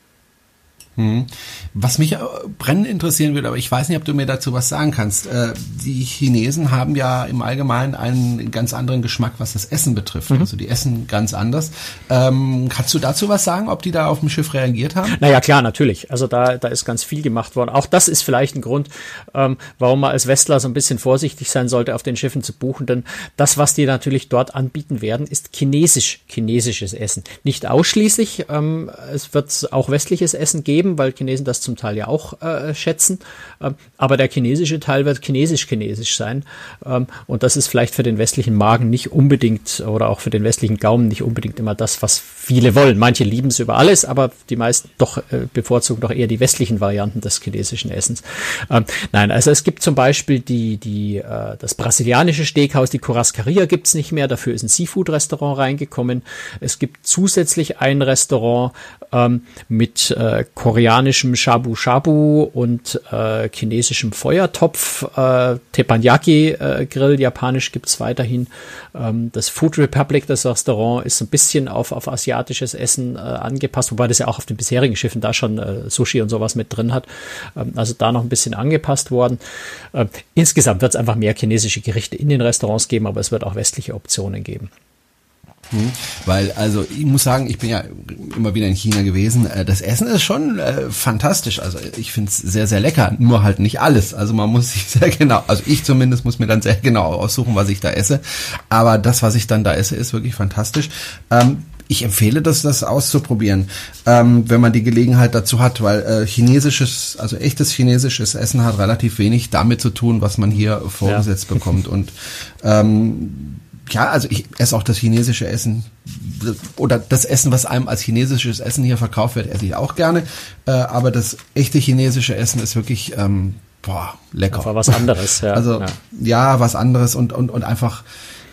[SPEAKER 2] Hm. Was mich äh, brennend interessieren würde, aber ich weiß nicht, ob du mir dazu was sagen kannst. Äh, die Chinesen haben ja im Allgemeinen einen ganz anderen Geschmack, was das Essen betrifft. Mhm. Also die essen ganz anders. Ähm, kannst du dazu was sagen, ob die da auf dem Schiff reagiert haben?
[SPEAKER 3] Naja, klar, natürlich. Also da, da ist ganz viel gemacht worden. Auch das ist vielleicht ein Grund, ähm, warum man als Westler so ein bisschen vorsichtig sein sollte, auf den Schiffen zu buchen. Denn das, was die natürlich dort anbieten werden, ist chinesisch, chinesisches Essen. Nicht ausschließlich. Ähm, es wird auch westliches Essen geben geben, weil Chinesen das zum Teil ja auch äh, schätzen. Ähm, aber der chinesische Teil wird chinesisch-chinesisch sein. Ähm, und das ist vielleicht für den westlichen Magen nicht unbedingt oder auch für den westlichen Gaumen nicht unbedingt immer das, was viele wollen. Manche lieben es über alles, aber die meisten doch äh, bevorzugen doch eher die westlichen Varianten des chinesischen Essens. Ähm, nein, also es gibt zum Beispiel die, die, äh, das brasilianische Steakhaus, die Churrascaria gibt's nicht mehr. Dafür ist ein Seafood-Restaurant reingekommen. Es gibt zusätzlich ein Restaurant ähm, mit äh, koreanischem Shabu Shabu und äh, chinesischem Feuertopf, äh, Teppanyaki äh, Grill, japanisch gibt's weiterhin. Ähm, das Food Republic, das Restaurant, ist ein bisschen auf, auf asiatisches Essen äh, angepasst, wobei das ja auch auf den bisherigen Schiffen da schon äh, Sushi und sowas mit drin hat. Ähm, also da noch ein bisschen angepasst worden. Ähm, insgesamt wird es einfach mehr chinesische Gerichte in den Restaurants geben, aber es wird auch westliche Optionen geben.
[SPEAKER 2] Hm, weil, also ich muss sagen, ich bin ja immer wieder in China gewesen. Äh, das Essen ist schon äh, fantastisch. Also ich finde es sehr, sehr lecker. Nur halt nicht alles. Also man muss sich sehr genau, also ich zumindest muss mir dann sehr genau aussuchen, was ich da esse. Aber das, was ich dann da esse, ist wirklich fantastisch. Ähm, ich empfehle das, das auszuprobieren, ähm, wenn man die Gelegenheit dazu hat, weil äh, chinesisches, also echtes chinesisches Essen hat relativ wenig damit zu tun, was man hier vorgesetzt ja. bekommt. Und ähm, ja, also ich esse auch das chinesische Essen oder das Essen, was einem als chinesisches Essen hier verkauft wird, esse ich auch gerne. Äh, aber das echte chinesische Essen ist wirklich ähm, boah, lecker.
[SPEAKER 3] War was anderes, ja.
[SPEAKER 2] Also ja, ja was anderes und, und, und einfach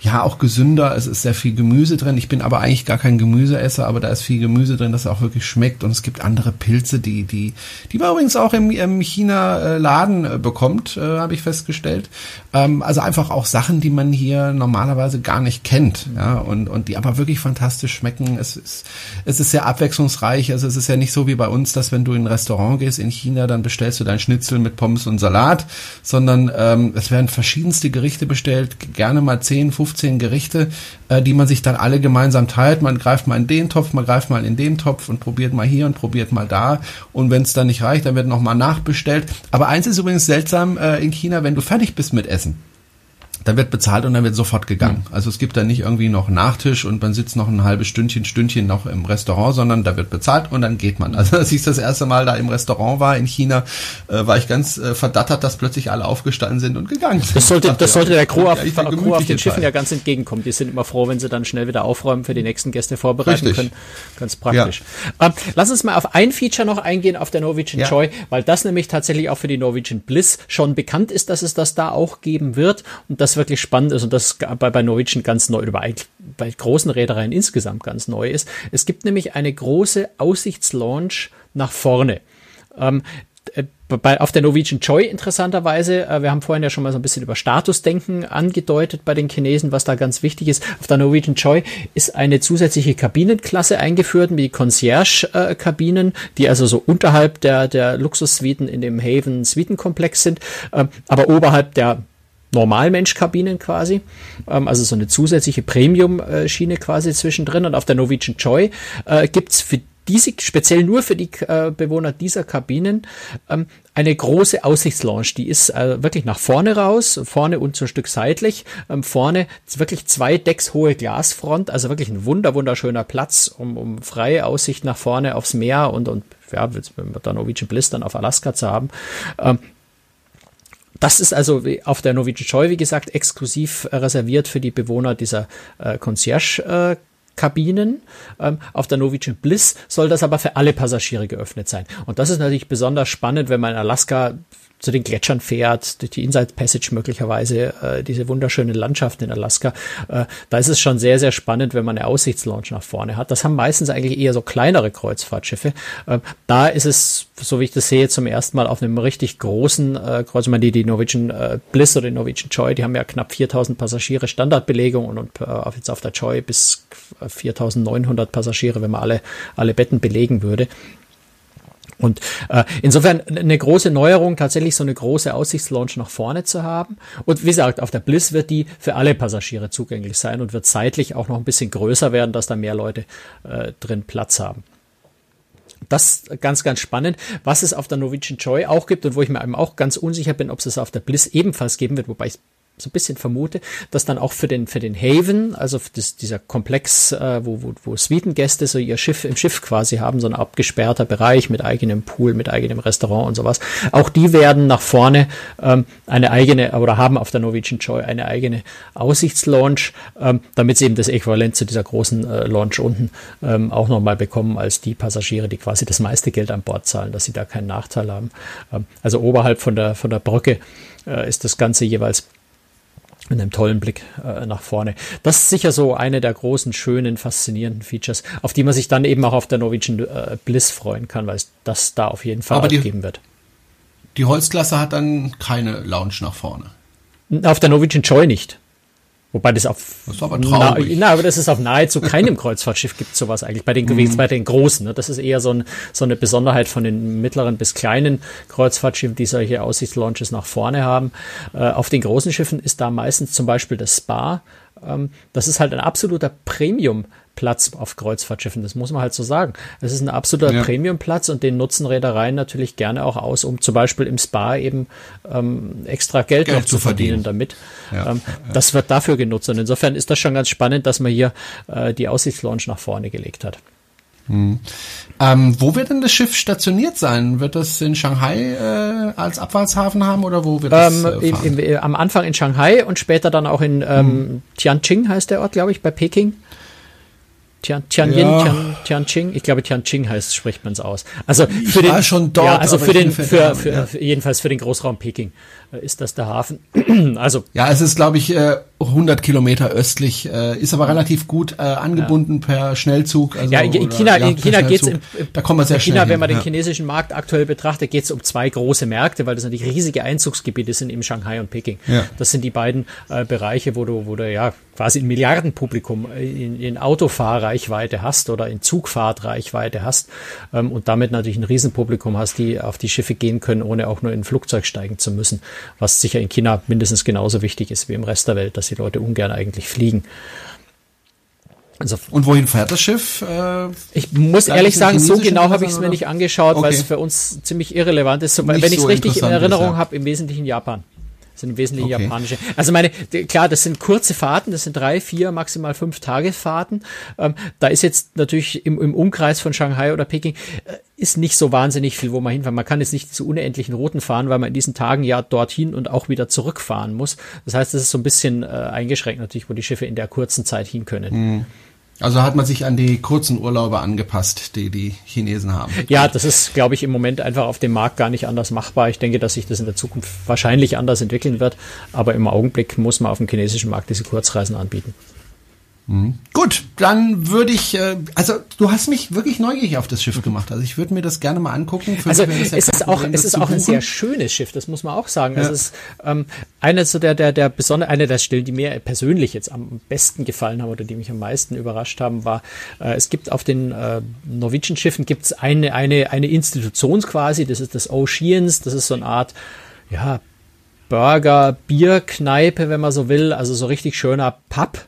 [SPEAKER 2] ja auch gesünder. Es ist sehr viel Gemüse drin. Ich bin aber eigentlich gar kein Gemüseesser, aber da ist viel Gemüse drin, das auch wirklich schmeckt. Und es gibt andere Pilze, die die die man übrigens auch im, im China Laden äh, bekommt, äh, habe ich festgestellt. Ähm, also einfach auch Sachen, die man hier normalerweise gar nicht kennt, ja und und die aber wirklich fantastisch schmecken. Es ist es ist sehr abwechslungsreich. Also es ist ja nicht so wie bei uns, dass wenn du in ein Restaurant gehst in China, dann bestellst du dein Schnitzel mit Pommes und Salat, sondern ähm, es werden verschiedenste Gerichte bestellt, gerne mal 10, 15 15 Gerichte, äh, die man sich dann alle gemeinsam teilt. Man greift mal in den Topf, man greift mal in den Topf und probiert mal hier und probiert mal da. Und wenn es dann nicht reicht, dann wird nochmal nachbestellt. Aber eins ist übrigens seltsam äh, in China, wenn du fertig bist mit Essen dann wird bezahlt und dann wird sofort gegangen. Also es gibt da nicht irgendwie noch Nachtisch und man sitzt noch ein halbes Stündchen, Stündchen noch im Restaurant, sondern da wird bezahlt und dann geht man. Also als ich das erste Mal da im Restaurant war in China, äh, war ich ganz äh, verdattert, dass plötzlich alle aufgestanden sind und gegangen sind.
[SPEAKER 3] Das sollte, das sollte der Crew auf,
[SPEAKER 2] Ja,
[SPEAKER 3] Crew auf den Schiffen
[SPEAKER 2] Zeit.
[SPEAKER 3] ja ganz entgegenkommen. Die sind immer froh, wenn sie dann schnell wieder aufräumen, für die nächsten Gäste vorbereiten
[SPEAKER 2] Richtig.
[SPEAKER 3] können. Ganz praktisch. Ähm, lass uns mal auf ein Feature noch eingehen auf der Norwegian
[SPEAKER 2] Ja.
[SPEAKER 3] Joy, weil das nämlich tatsächlich auch für die Norwegian Bliss schon bekannt ist, dass es das da auch geben wird und das wirklich spannend ist und das bei, bei Norwegian ganz neu oder bei, bei großen Reedereien insgesamt ganz neu ist. Es gibt nämlich eine große Aussichtslaunch nach vorne. Ähm, äh, bei, auf der Norwegian Joy interessanterweise, äh, wir haben vorhin ja schon mal so ein bisschen über Statusdenken angedeutet bei den Chinesen, was da ganz wichtig ist. Auf der Norwegian Joy ist eine zusätzliche Kabinenklasse eingeführt, wie Concierge-Kabinen, die also so unterhalb der, der Luxussuiten in dem Haven-Suitenkomplex sind, ähm, aber oberhalb der Normalmensch-Kabinen quasi, ähm, also so eine zusätzliche Premium-Schiene quasi zwischendrin. Und auf der Norwegian Joy äh, gibt's für diese, speziell nur für die äh, Bewohner dieser Kabinen, ähm, eine große Aussichtslounge. Die ist äh, wirklich nach vorne raus, vorne und so ein Stück seitlich. Ähm, vorne wirklich zwei Decks hohe Glasfront, also wirklich ein wunder, wunderschöner Platz, um, um freie Aussicht nach vorne aufs Meer und, und ja, mit der Norwegian Bliss dann auf Alaska zu haben. Ähm, das ist also auf der Norwegian Joy, wie gesagt, exklusiv äh, reserviert für die Bewohner dieser äh, Concierge- äh, Kabinen. Ähm, auf der Norwegian Bliss soll das aber für alle Passagiere geöffnet sein. Und das ist natürlich besonders spannend, wenn man in Alaska zu den Gletschern fährt, durch die Inside Passage möglicherweise, äh, diese wunderschönen Landschaften in Alaska. Äh, da ist es schon sehr, sehr spannend, wenn man eine Aussichtslaunch nach vorne hat. Das haben meistens eigentlich eher so kleinere Kreuzfahrtschiffe. Äh, da ist es, so wie ich das sehe, zum ersten Mal auf einem richtig großen äh, Kreuz, ich meine, die, die Norwegian äh, Bliss oder die Norwegian Joy, die haben ja knapp 4000 Passagiere Standardbelegung und, und äh, jetzt auf der Joy bis 4900 Passagiere, wenn man alle, alle Betten belegen würde. Und äh, insofern eine große Neuerung, tatsächlich so eine große Aussichtslaunch nach vorne zu haben. Und wie gesagt, auf der Bliss wird die für alle Passagiere zugänglich sein und wird zeitlich auch noch ein bisschen größer werden, dass da mehr Leute äh, drin Platz haben. Das ganz, ganz spannend. Was es auf der Norwegian Joy auch gibt und wo ich mir eben auch ganz unsicher bin, ob es es auf der Bliss ebenfalls geben wird, wobei ich so ein bisschen vermute, dass dann auch für den für den Haven, also das, dieser Komplex, äh, wo, wo, wo Suitengäste so ihr Schiff im Schiff quasi haben, so ein abgesperrter Bereich mit eigenem Pool, mit eigenem Restaurant und sowas. Auch die werden nach vorne ähm, eine eigene oder haben auf der Norwegian Joy eine eigene Aussichtslaunch, ähm, damit sie eben das Äquivalent zu dieser großen äh, Launch unten ähm, auch nochmal bekommen als die Passagiere, die quasi das meiste Geld an Bord zahlen, dass sie da keinen Nachteil haben. Ähm, also oberhalb von der von der Brücke äh, ist das Ganze jeweils mit einem tollen Blick äh, nach vorne. Das ist sicher so eine der großen, schönen, faszinierenden Features, auf die man sich dann eben auch auf der Norwegian äh, Bliss freuen kann, weil es das da auf jeden Fall
[SPEAKER 2] Aber
[SPEAKER 3] auch
[SPEAKER 2] die-
[SPEAKER 3] geben wird.
[SPEAKER 2] Die Holzklasse hat dann keine Lounge nach vorne.
[SPEAKER 3] Auf der Norwegian Joy nicht. Wobei das auf
[SPEAKER 2] Das ist aber
[SPEAKER 3] na,
[SPEAKER 2] traurig.
[SPEAKER 3] na, aber das ist auf nahezu keinem Kreuzfahrtschiff gibt sowas eigentlich bei den
[SPEAKER 2] Mhm.
[SPEAKER 3] bei den großen. Ne? Das ist eher so, ein, so eine Besonderheit von den mittleren bis kleinen Kreuzfahrtschiffen, die solche Aussichtslaunches nach vorne haben. Äh, auf den großen Schiffen ist da meistens zum Beispiel das Spa. Ähm, das ist halt ein absoluter Premium. Platz auf Kreuzfahrtschiffen, das muss man halt so sagen. Es ist ein absoluter
[SPEAKER 2] Ja.
[SPEAKER 3] Premiumplatz und den nutzen Reedereien natürlich gerne auch aus, um zum Beispiel im Spa eben ähm, extra Geld,
[SPEAKER 2] Geld
[SPEAKER 3] noch zu
[SPEAKER 2] zu
[SPEAKER 3] verdienen,
[SPEAKER 2] verdienen.
[SPEAKER 3] damit.
[SPEAKER 2] Ja.
[SPEAKER 3] Ähm, das wird dafür genutzt und insofern ist das schon ganz spannend, dass man hier äh, die Aussichtslaunch nach vorne gelegt hat.
[SPEAKER 2] Ähm, wo wird denn das Schiff stationiert sein? Wird das in Shanghai äh, als Abfahrtshafen haben oder wo wird das
[SPEAKER 3] Ähm,
[SPEAKER 2] äh,
[SPEAKER 3] im, im, am Anfang in Shanghai und später dann auch in ähm, Tianjin heißt der Ort, glaube ich, bei Peking. Tian, Tianjin,
[SPEAKER 2] Ja.
[SPEAKER 3] Tian, Tianjin, ich glaube Tianjin heißt, spricht man es aus. Also für
[SPEAKER 2] war
[SPEAKER 3] den,
[SPEAKER 2] schon dort,
[SPEAKER 3] ja, also für
[SPEAKER 2] ich
[SPEAKER 3] den, für, für, für, jedenfalls für den Großraum Peking äh, ist das der Hafen. also
[SPEAKER 2] Ja, es ist, glaube ich, äh, 100 Kilometer östlich, äh, ist aber relativ gut äh, angebunden per Schnellzug. Also,
[SPEAKER 3] Ja, in
[SPEAKER 2] oder-
[SPEAKER 3] China,
[SPEAKER 2] ja,
[SPEAKER 3] in China geht's im,
[SPEAKER 2] da kommen wir sehr
[SPEAKER 3] in China,
[SPEAKER 2] schnell
[SPEAKER 3] wenn man
[SPEAKER 2] hin,
[SPEAKER 3] den
[SPEAKER 2] ja.
[SPEAKER 3] chinesischen Markt aktuell betrachtet, geht es um zwei große Märkte, weil das natürlich riesige Einzugsgebiete sind, eben Shanghai und Peking.
[SPEAKER 2] Ja.
[SPEAKER 3] Das sind die beiden äh, Bereiche, wo du, wo du ja quasi ein Milliardenpublikum in, in Autofahrreichweite hast oder in Zugfahrtreichweite hast ähm, und damit natürlich ein Riesenpublikum hast, die auf die Schiffe gehen können, ohne auch nur in ein Flugzeug steigen zu müssen, was sicher in China mindestens genauso wichtig ist wie im Rest der Welt, dass die Leute ungern eigentlich fliegen. Also
[SPEAKER 2] Und wohin fährt das Schiff? Äh,
[SPEAKER 3] ich muss ehrlich sagen, so genau habe ich es mir nicht angeschaut, weil
[SPEAKER 2] Okay.
[SPEAKER 3] es für uns ziemlich irrelevant ist. So, Wenn ich es
[SPEAKER 2] so
[SPEAKER 3] richtig in Erinnerung
[SPEAKER 2] ja.
[SPEAKER 3] habe, im Wesentlichen Japan. Es sind im Wesentlichen okay. japanische. Also meine, klar, das sind kurze Fahrten, das sind drei, vier, maximal fünf Tagesfahrten. Ähm, da ist jetzt natürlich im, im Umkreis von Shanghai oder Peking äh, ist nicht so wahnsinnig viel, wo man hinfahren. Man kann jetzt nicht zu unendlichen Routen fahren, weil man in diesen Tagen ja dorthin und auch wieder zurückfahren muss. Das heißt, es ist so ein bisschen äh, eingeschränkt natürlich, wo die Schiffe in der kurzen Zeit hin können. Mhm.
[SPEAKER 2] Also hat man sich an die kurzen Urlaube angepasst, die die Chinesen haben.
[SPEAKER 3] Ja, das ist, glaube ich, im Moment einfach auf dem Markt gar nicht anders machbar. Ich denke, dass sich das in der Zukunft wahrscheinlich anders entwickeln wird. Aber im Augenblick muss man auf dem chinesischen Markt diese Kurzreisen anbieten.
[SPEAKER 2] Mhm. Gut, dann würde ich, äh, also du hast mich wirklich neugierig auf das Schiff gemacht. Also ich würde mir das gerne mal angucken.
[SPEAKER 3] also es ist auch, es ist auch ein sehr schönes Schiff, das muss man auch sagen. Ja. Es ist ähm, eine so der, der, der besondere, eine der Stellen, die mir persönlich jetzt am besten gefallen haben oder die mich am meisten überrascht haben, war, äh, es gibt auf den äh, Norwegian Schiffen gibt's eine, eine, eine Institution quasi, das ist das Oceans, das ist so eine Art, ja, Burger, Bierkneipe, wenn man so will, also so richtig schöner Pub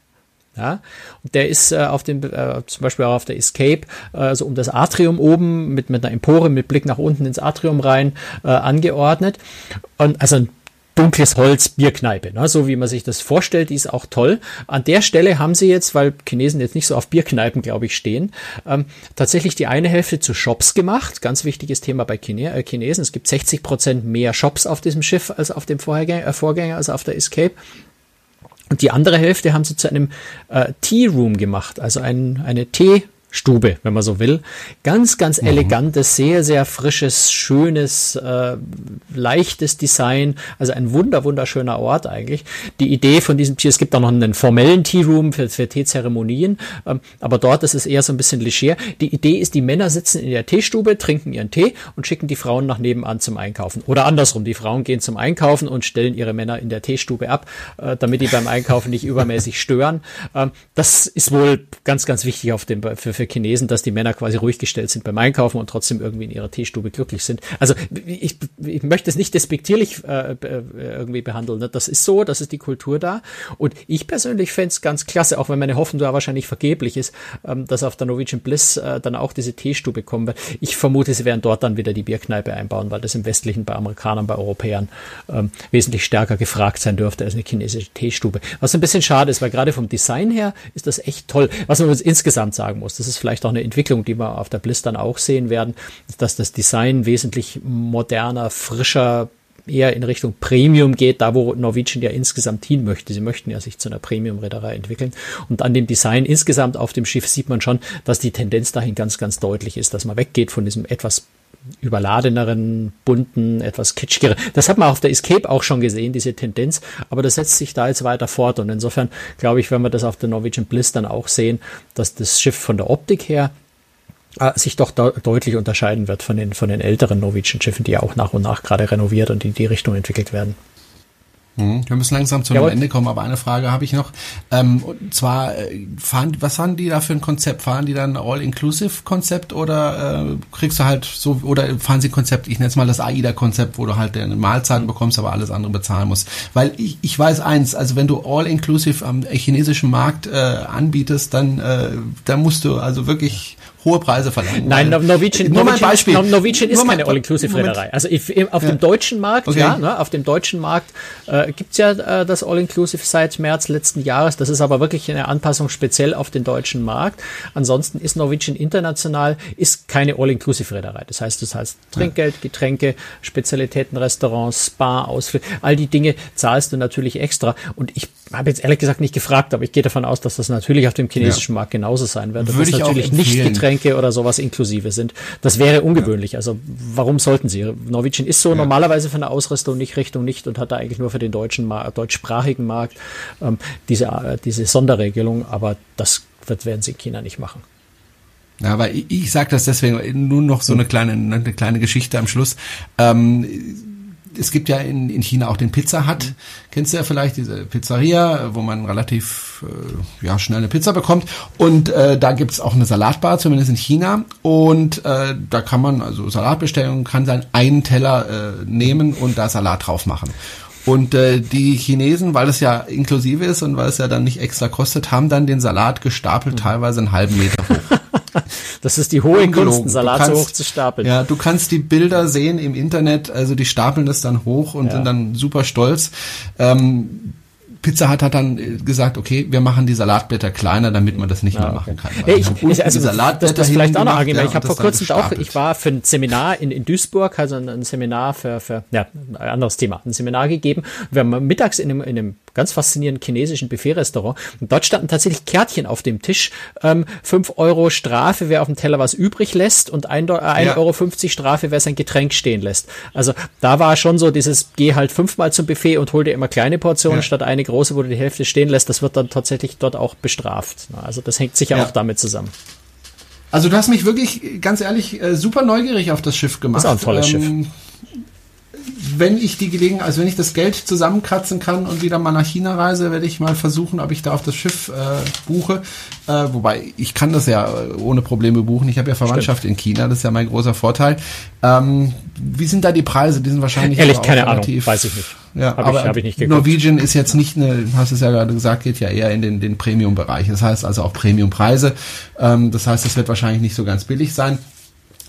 [SPEAKER 3] ja, und der ist äh, auf dem, äh, zum Beispiel auch auf der Escape, äh, also um das Atrium oben mit, mit einer Empore mit Blick nach unten ins Atrium rein äh, angeordnet. Und also ein dunkles Holz Bierkneipe, ne? so wie man sich das vorstellt, die ist auch toll. An der Stelle haben sie jetzt, weil Chinesen jetzt nicht so auf Bierkneipen, glaube ich, stehen, ähm, tatsächlich die eine Hälfte zu Shops gemacht. Ganz wichtiges Thema bei Chine äh, Chinesen. Es gibt 60 Prozent mehr Shops auf diesem Schiff als auf dem Vorgänger, äh, Vorgänger also auf der Escape. Und die andere Hälfte haben sie zu einem äh, Tea Room gemacht, also ein, eine Tee Stube, wenn man so will. Ganz, ganz mhm. elegantes, sehr, sehr frisches, schönes, äh, leichtes Design. Also ein wunder, wunderschöner Ort eigentlich. Die Idee von diesem Tier, es gibt auch noch einen formellen Tea Room für, für Teezeremonien, ähm, aber dort ist es eher so ein bisschen leger. Die Idee ist, die Männer sitzen in der Teestube, trinken ihren Tee und schicken die Frauen nach nebenan zum Einkaufen. Oder andersrum, die Frauen gehen zum Einkaufen und stellen ihre Männer in der Teestube ab, äh, damit die beim Einkaufen nicht übermäßig stören. Ähm, das ist wohl ganz, ganz wichtig auf dem, für, für für Chinesen, dass die Männer quasi ruhig gestellt sind beim Einkaufen und trotzdem irgendwie in ihrer Teestube glücklich sind. Also ich, ich möchte es nicht despektierlich äh, äh, irgendwie behandeln. Ne? Das ist so, das ist die Kultur da. Und ich persönlich fände es ganz klasse, auch wenn meine Hoffnung da wahrscheinlich vergeblich ist, ähm, dass auf der Norwegian Bliss äh, dann auch diese Teestube kommen wird. Ich vermute, sie werden dort dann wieder die Bierkneipe einbauen, weil das im Westlichen bei Amerikanern, bei Europäern ähm, wesentlich stärker gefragt sein dürfte als eine chinesische Teestube. Was ein bisschen schade ist, weil gerade vom Design her ist das echt toll. Was man uns insgesamt sagen muss, das ist ist vielleicht auch eine Entwicklung, die wir auf der Bliss dann auch sehen werden, dass das Design wesentlich moderner, frischer, eher in Richtung Premium geht, da wo Norwegian ja insgesamt hin möchte. Sie möchten ja sich zu einer Premium-Reederei entwickeln. Und an dem Design insgesamt auf dem Schiff sieht man schon, dass die Tendenz dahin ganz, ganz deutlich ist, dass man weggeht von diesem etwas überladeneren, bunten, etwas kitschigeren. Das hat man auf der Escape auch schon gesehen, diese Tendenz, aber das setzt sich da jetzt weiter fort und insofern glaube ich, wenn wir das auf der Norwegian Bliss dann auch sehen, dass das Schiff von der Optik her äh, sich doch de deutlich unterscheiden wird von den, von den älteren Norwegian Schiffen, die ja auch nach und nach gerade renoviert und in die Richtung entwickelt werden.
[SPEAKER 2] Mhm. Wir müssen langsam zum Jawohl. Ende kommen, aber eine Frage habe ich noch. Ähm, und zwar, äh, fahren, was haben die da für ein Konzept? Fahren die dann All-Inclusive-Konzept oder äh, kriegst du halt so, oder fahren sie Konzept, ich nenne es mal das AIDA-Konzept, wo du halt deine Mahlzeiten bekommst, aber alles andere bezahlen musst? Weil ich, ich weiß eins, also wenn du All-Inclusive am chinesischen Markt äh, anbietest, dann, äh, dann musst du also wirklich hohe Preise verlangen.
[SPEAKER 3] Nein, Norwegian, nur Norwegian, Beispiel. Norwegian ist keine All-Inclusive-Reederei. Also if, auf ja. dem deutschen Markt, okay. ja, ne, auf dem deutschen Markt äh, gibt's ja äh, das All-Inclusive seit März letzten Jahres. Das ist aber wirklich eine Anpassung speziell auf den deutschen Markt. Ansonsten ist Norwegian international ist keine All-Inclusive-Reederei. Das heißt, das heißt Trinkgeld, Getränke, Spezialitäten, Restaurants, Spa, Ausflüge, all die Dinge zahlst du natürlich extra. Und ich habe jetzt ehrlich gesagt nicht gefragt, aber ich gehe davon aus, dass das natürlich auf dem chinesischen ja. Markt genauso sein wird.
[SPEAKER 2] Würde
[SPEAKER 3] das natürlich nicht Getränke Getränke oder sowas inklusive sind. Das wäre ungewöhnlich. Also warum sollten sie? Norwegian ist so ja. normalerweise von der Ausrüstung nicht Richtung nicht und hat da eigentlich nur für den deutschen Markt, deutschsprachigen Markt ähm, diese, äh, diese Sonderregelung, aber das wird, werden sie in China nicht machen.
[SPEAKER 2] Ja, aber ich, ich sage das deswegen nur noch so eine kleine, eine kleine Geschichte am Schluss. Ähm, es gibt ja in, in China auch den Pizza Hut. Mhm. Kennst du ja vielleicht diese Pizzeria, wo man relativ äh, ja, schnell eine Pizza bekommt. Und äh, da gibt's auch eine Salatbar, zumindest in China. Und äh, da kann man also Salat bestellen und kann dann einen Teller äh, nehmen und da Salat drauf machen. Und äh, die Chinesen, weil es ja inklusive ist und weil es ja dann nicht extra kostet, haben dann den Salat gestapelt, teilweise einen halben Meter hoch.
[SPEAKER 3] Das ist die hohe. Kunst, einen Salat
[SPEAKER 2] kannst-
[SPEAKER 3] so hoch zu stapeln.
[SPEAKER 2] Ja, du kannst die Bilder sehen im Internet, also die stapeln das dann hoch und
[SPEAKER 3] Ja.
[SPEAKER 2] sind dann super stolz. Ähm, Pizza Hut hat dann äh, gesagt, okay, wir machen die Salatblätter kleiner, damit man das nicht mehr
[SPEAKER 3] Ah,
[SPEAKER 2] machen kann.
[SPEAKER 3] Ja, ich, ich, also das, das vielleicht auch noch weil
[SPEAKER 2] ja,
[SPEAKER 3] ich habe vor kurzem auch, ich war für ein Seminar in, in Duisburg, also ein, ein Seminar für, für ja, ein anderes Thema, ein Seminar gegeben. Wir haben mittags in einem, in einem ganz faszinierenden chinesischen Buffet-Restaurant und dort standen tatsächlich Kärtchen auf dem Tisch. Ähm, 5 Euro Strafe, wer auf dem Teller was übrig lässt und 1,50 äh, 1,50
[SPEAKER 2] Ja.
[SPEAKER 3] Euro Strafe, wer sein Getränk stehen lässt. Also da war schon so dieses, geh halt fünfmal zum Buffet und hol dir immer kleine Portionen
[SPEAKER 2] Ja.
[SPEAKER 3] statt eine große, wo du die Hälfte stehen lässt. Das wird dann tatsächlich dort auch bestraft. Also das hängt sicher
[SPEAKER 2] Ja.
[SPEAKER 3] auch damit zusammen.
[SPEAKER 2] Also du hast mich wirklich, ganz ehrlich, äh, super neugierig auf das Schiff gemacht.
[SPEAKER 3] Ist auch ein tolles Schiff.
[SPEAKER 2] Wenn ich die Gelegenheit, also wenn ich das Geld zusammenkratzen kann und wieder mal nach China reise, werde ich mal versuchen, ob ich da auf das Schiff äh, buche. Äh, wobei, ich kann das ja äh, ohne Probleme buchen. Ich habe ja Verwandtschaft in China, das ist ja mein großer Vorteil. Ähm, wie sind da die Preise? Die sind wahrscheinlich
[SPEAKER 3] Ehrlich, keine Ahnung,
[SPEAKER 2] relativ-
[SPEAKER 3] weiß ich nicht.
[SPEAKER 2] Ja,
[SPEAKER 3] Hab ich-
[SPEAKER 2] aber
[SPEAKER 3] hab ich nicht geguckt.
[SPEAKER 2] Norwegian ist jetzt nicht eine, hast es ja gerade gesagt, geht ja eher in den, den Premium-Bereich. Das heißt also auch Premium-Preise. Ähm, das heißt, es wird wahrscheinlich nicht so ganz billig sein.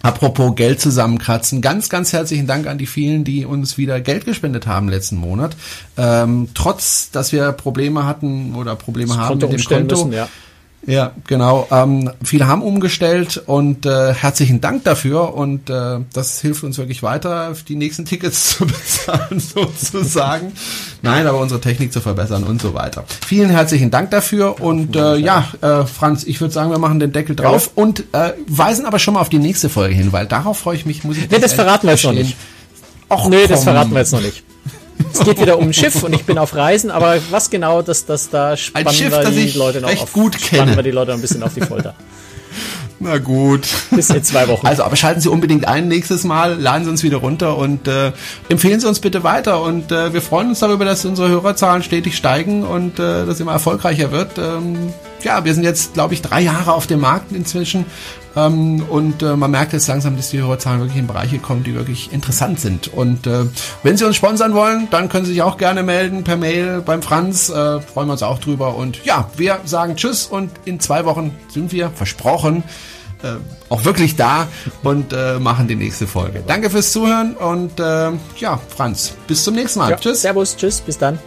[SPEAKER 2] Apropos Geld zusammenkratzen, ganz, ganz herzlichen Dank an die vielen, die uns wieder Geld gespendet haben letzten Monat. Ähm, trotz, dass wir Probleme hatten oder Probleme
[SPEAKER 3] Das
[SPEAKER 2] haben
[SPEAKER 3] Konto
[SPEAKER 2] mit dem Konto.
[SPEAKER 3] müssen, ja.
[SPEAKER 2] Ja, genau. Ähm, viele haben umgestellt und äh, herzlichen Dank dafür und äh, das hilft uns wirklich weiter, die nächsten Tickets zu bezahlen sozusagen. Nein, aber unsere Technik zu verbessern und so weiter. Vielen herzlichen Dank dafür und äh, ja, äh, Franz, ich würde sagen, wir machen den Deckel drauf und äh, weisen aber schon mal auf die nächste Folge hin, weil darauf freue ich mich. Muss ich
[SPEAKER 3] Nee, das verraten wir jetzt noch nicht.
[SPEAKER 2] Och,
[SPEAKER 3] Nee, das
[SPEAKER 2] komm.
[SPEAKER 3] verraten wir jetzt noch nicht. Es geht wieder um ein Schiff und ich bin auf Reisen, aber was genau, das, das da spannen
[SPEAKER 2] Schiff,
[SPEAKER 3] wir die Leute noch auf,
[SPEAKER 2] gut
[SPEAKER 3] spannen
[SPEAKER 2] kenne.
[SPEAKER 3] wir die Leute noch ein bisschen auf die Folter.
[SPEAKER 2] Na gut.
[SPEAKER 3] Bis in zwei Wochen.
[SPEAKER 2] Also, aber schalten Sie unbedingt ein nächstes Mal, laden Sie uns wieder runter und äh, empfehlen Sie uns bitte weiter. Und äh, wir freuen uns darüber, dass unsere Hörerzahlen stetig steigen und äh, das immer erfolgreicher wird. Ähm, ja, wir sind jetzt, glaube ich, drei Jahre auf dem Markt inzwischen. Ähm, und äh, man merkt jetzt langsam, dass die Hörerzahlen wirklich in Bereiche kommen, die wirklich interessant sind. Und äh, wenn Sie uns sponsern wollen, dann können Sie sich auch gerne melden per Mail beim Franz. Äh, freuen wir uns auch drüber. Und ja, wir sagen Tschüss und in zwei Wochen sind wir versprochen äh, auch wirklich da und äh, machen die nächste Folge. Danke fürs Zuhören und äh, ja, Franz, bis zum nächsten Mal.
[SPEAKER 3] Ja,
[SPEAKER 2] Tschüss.
[SPEAKER 3] Servus, tschüss, bis dann.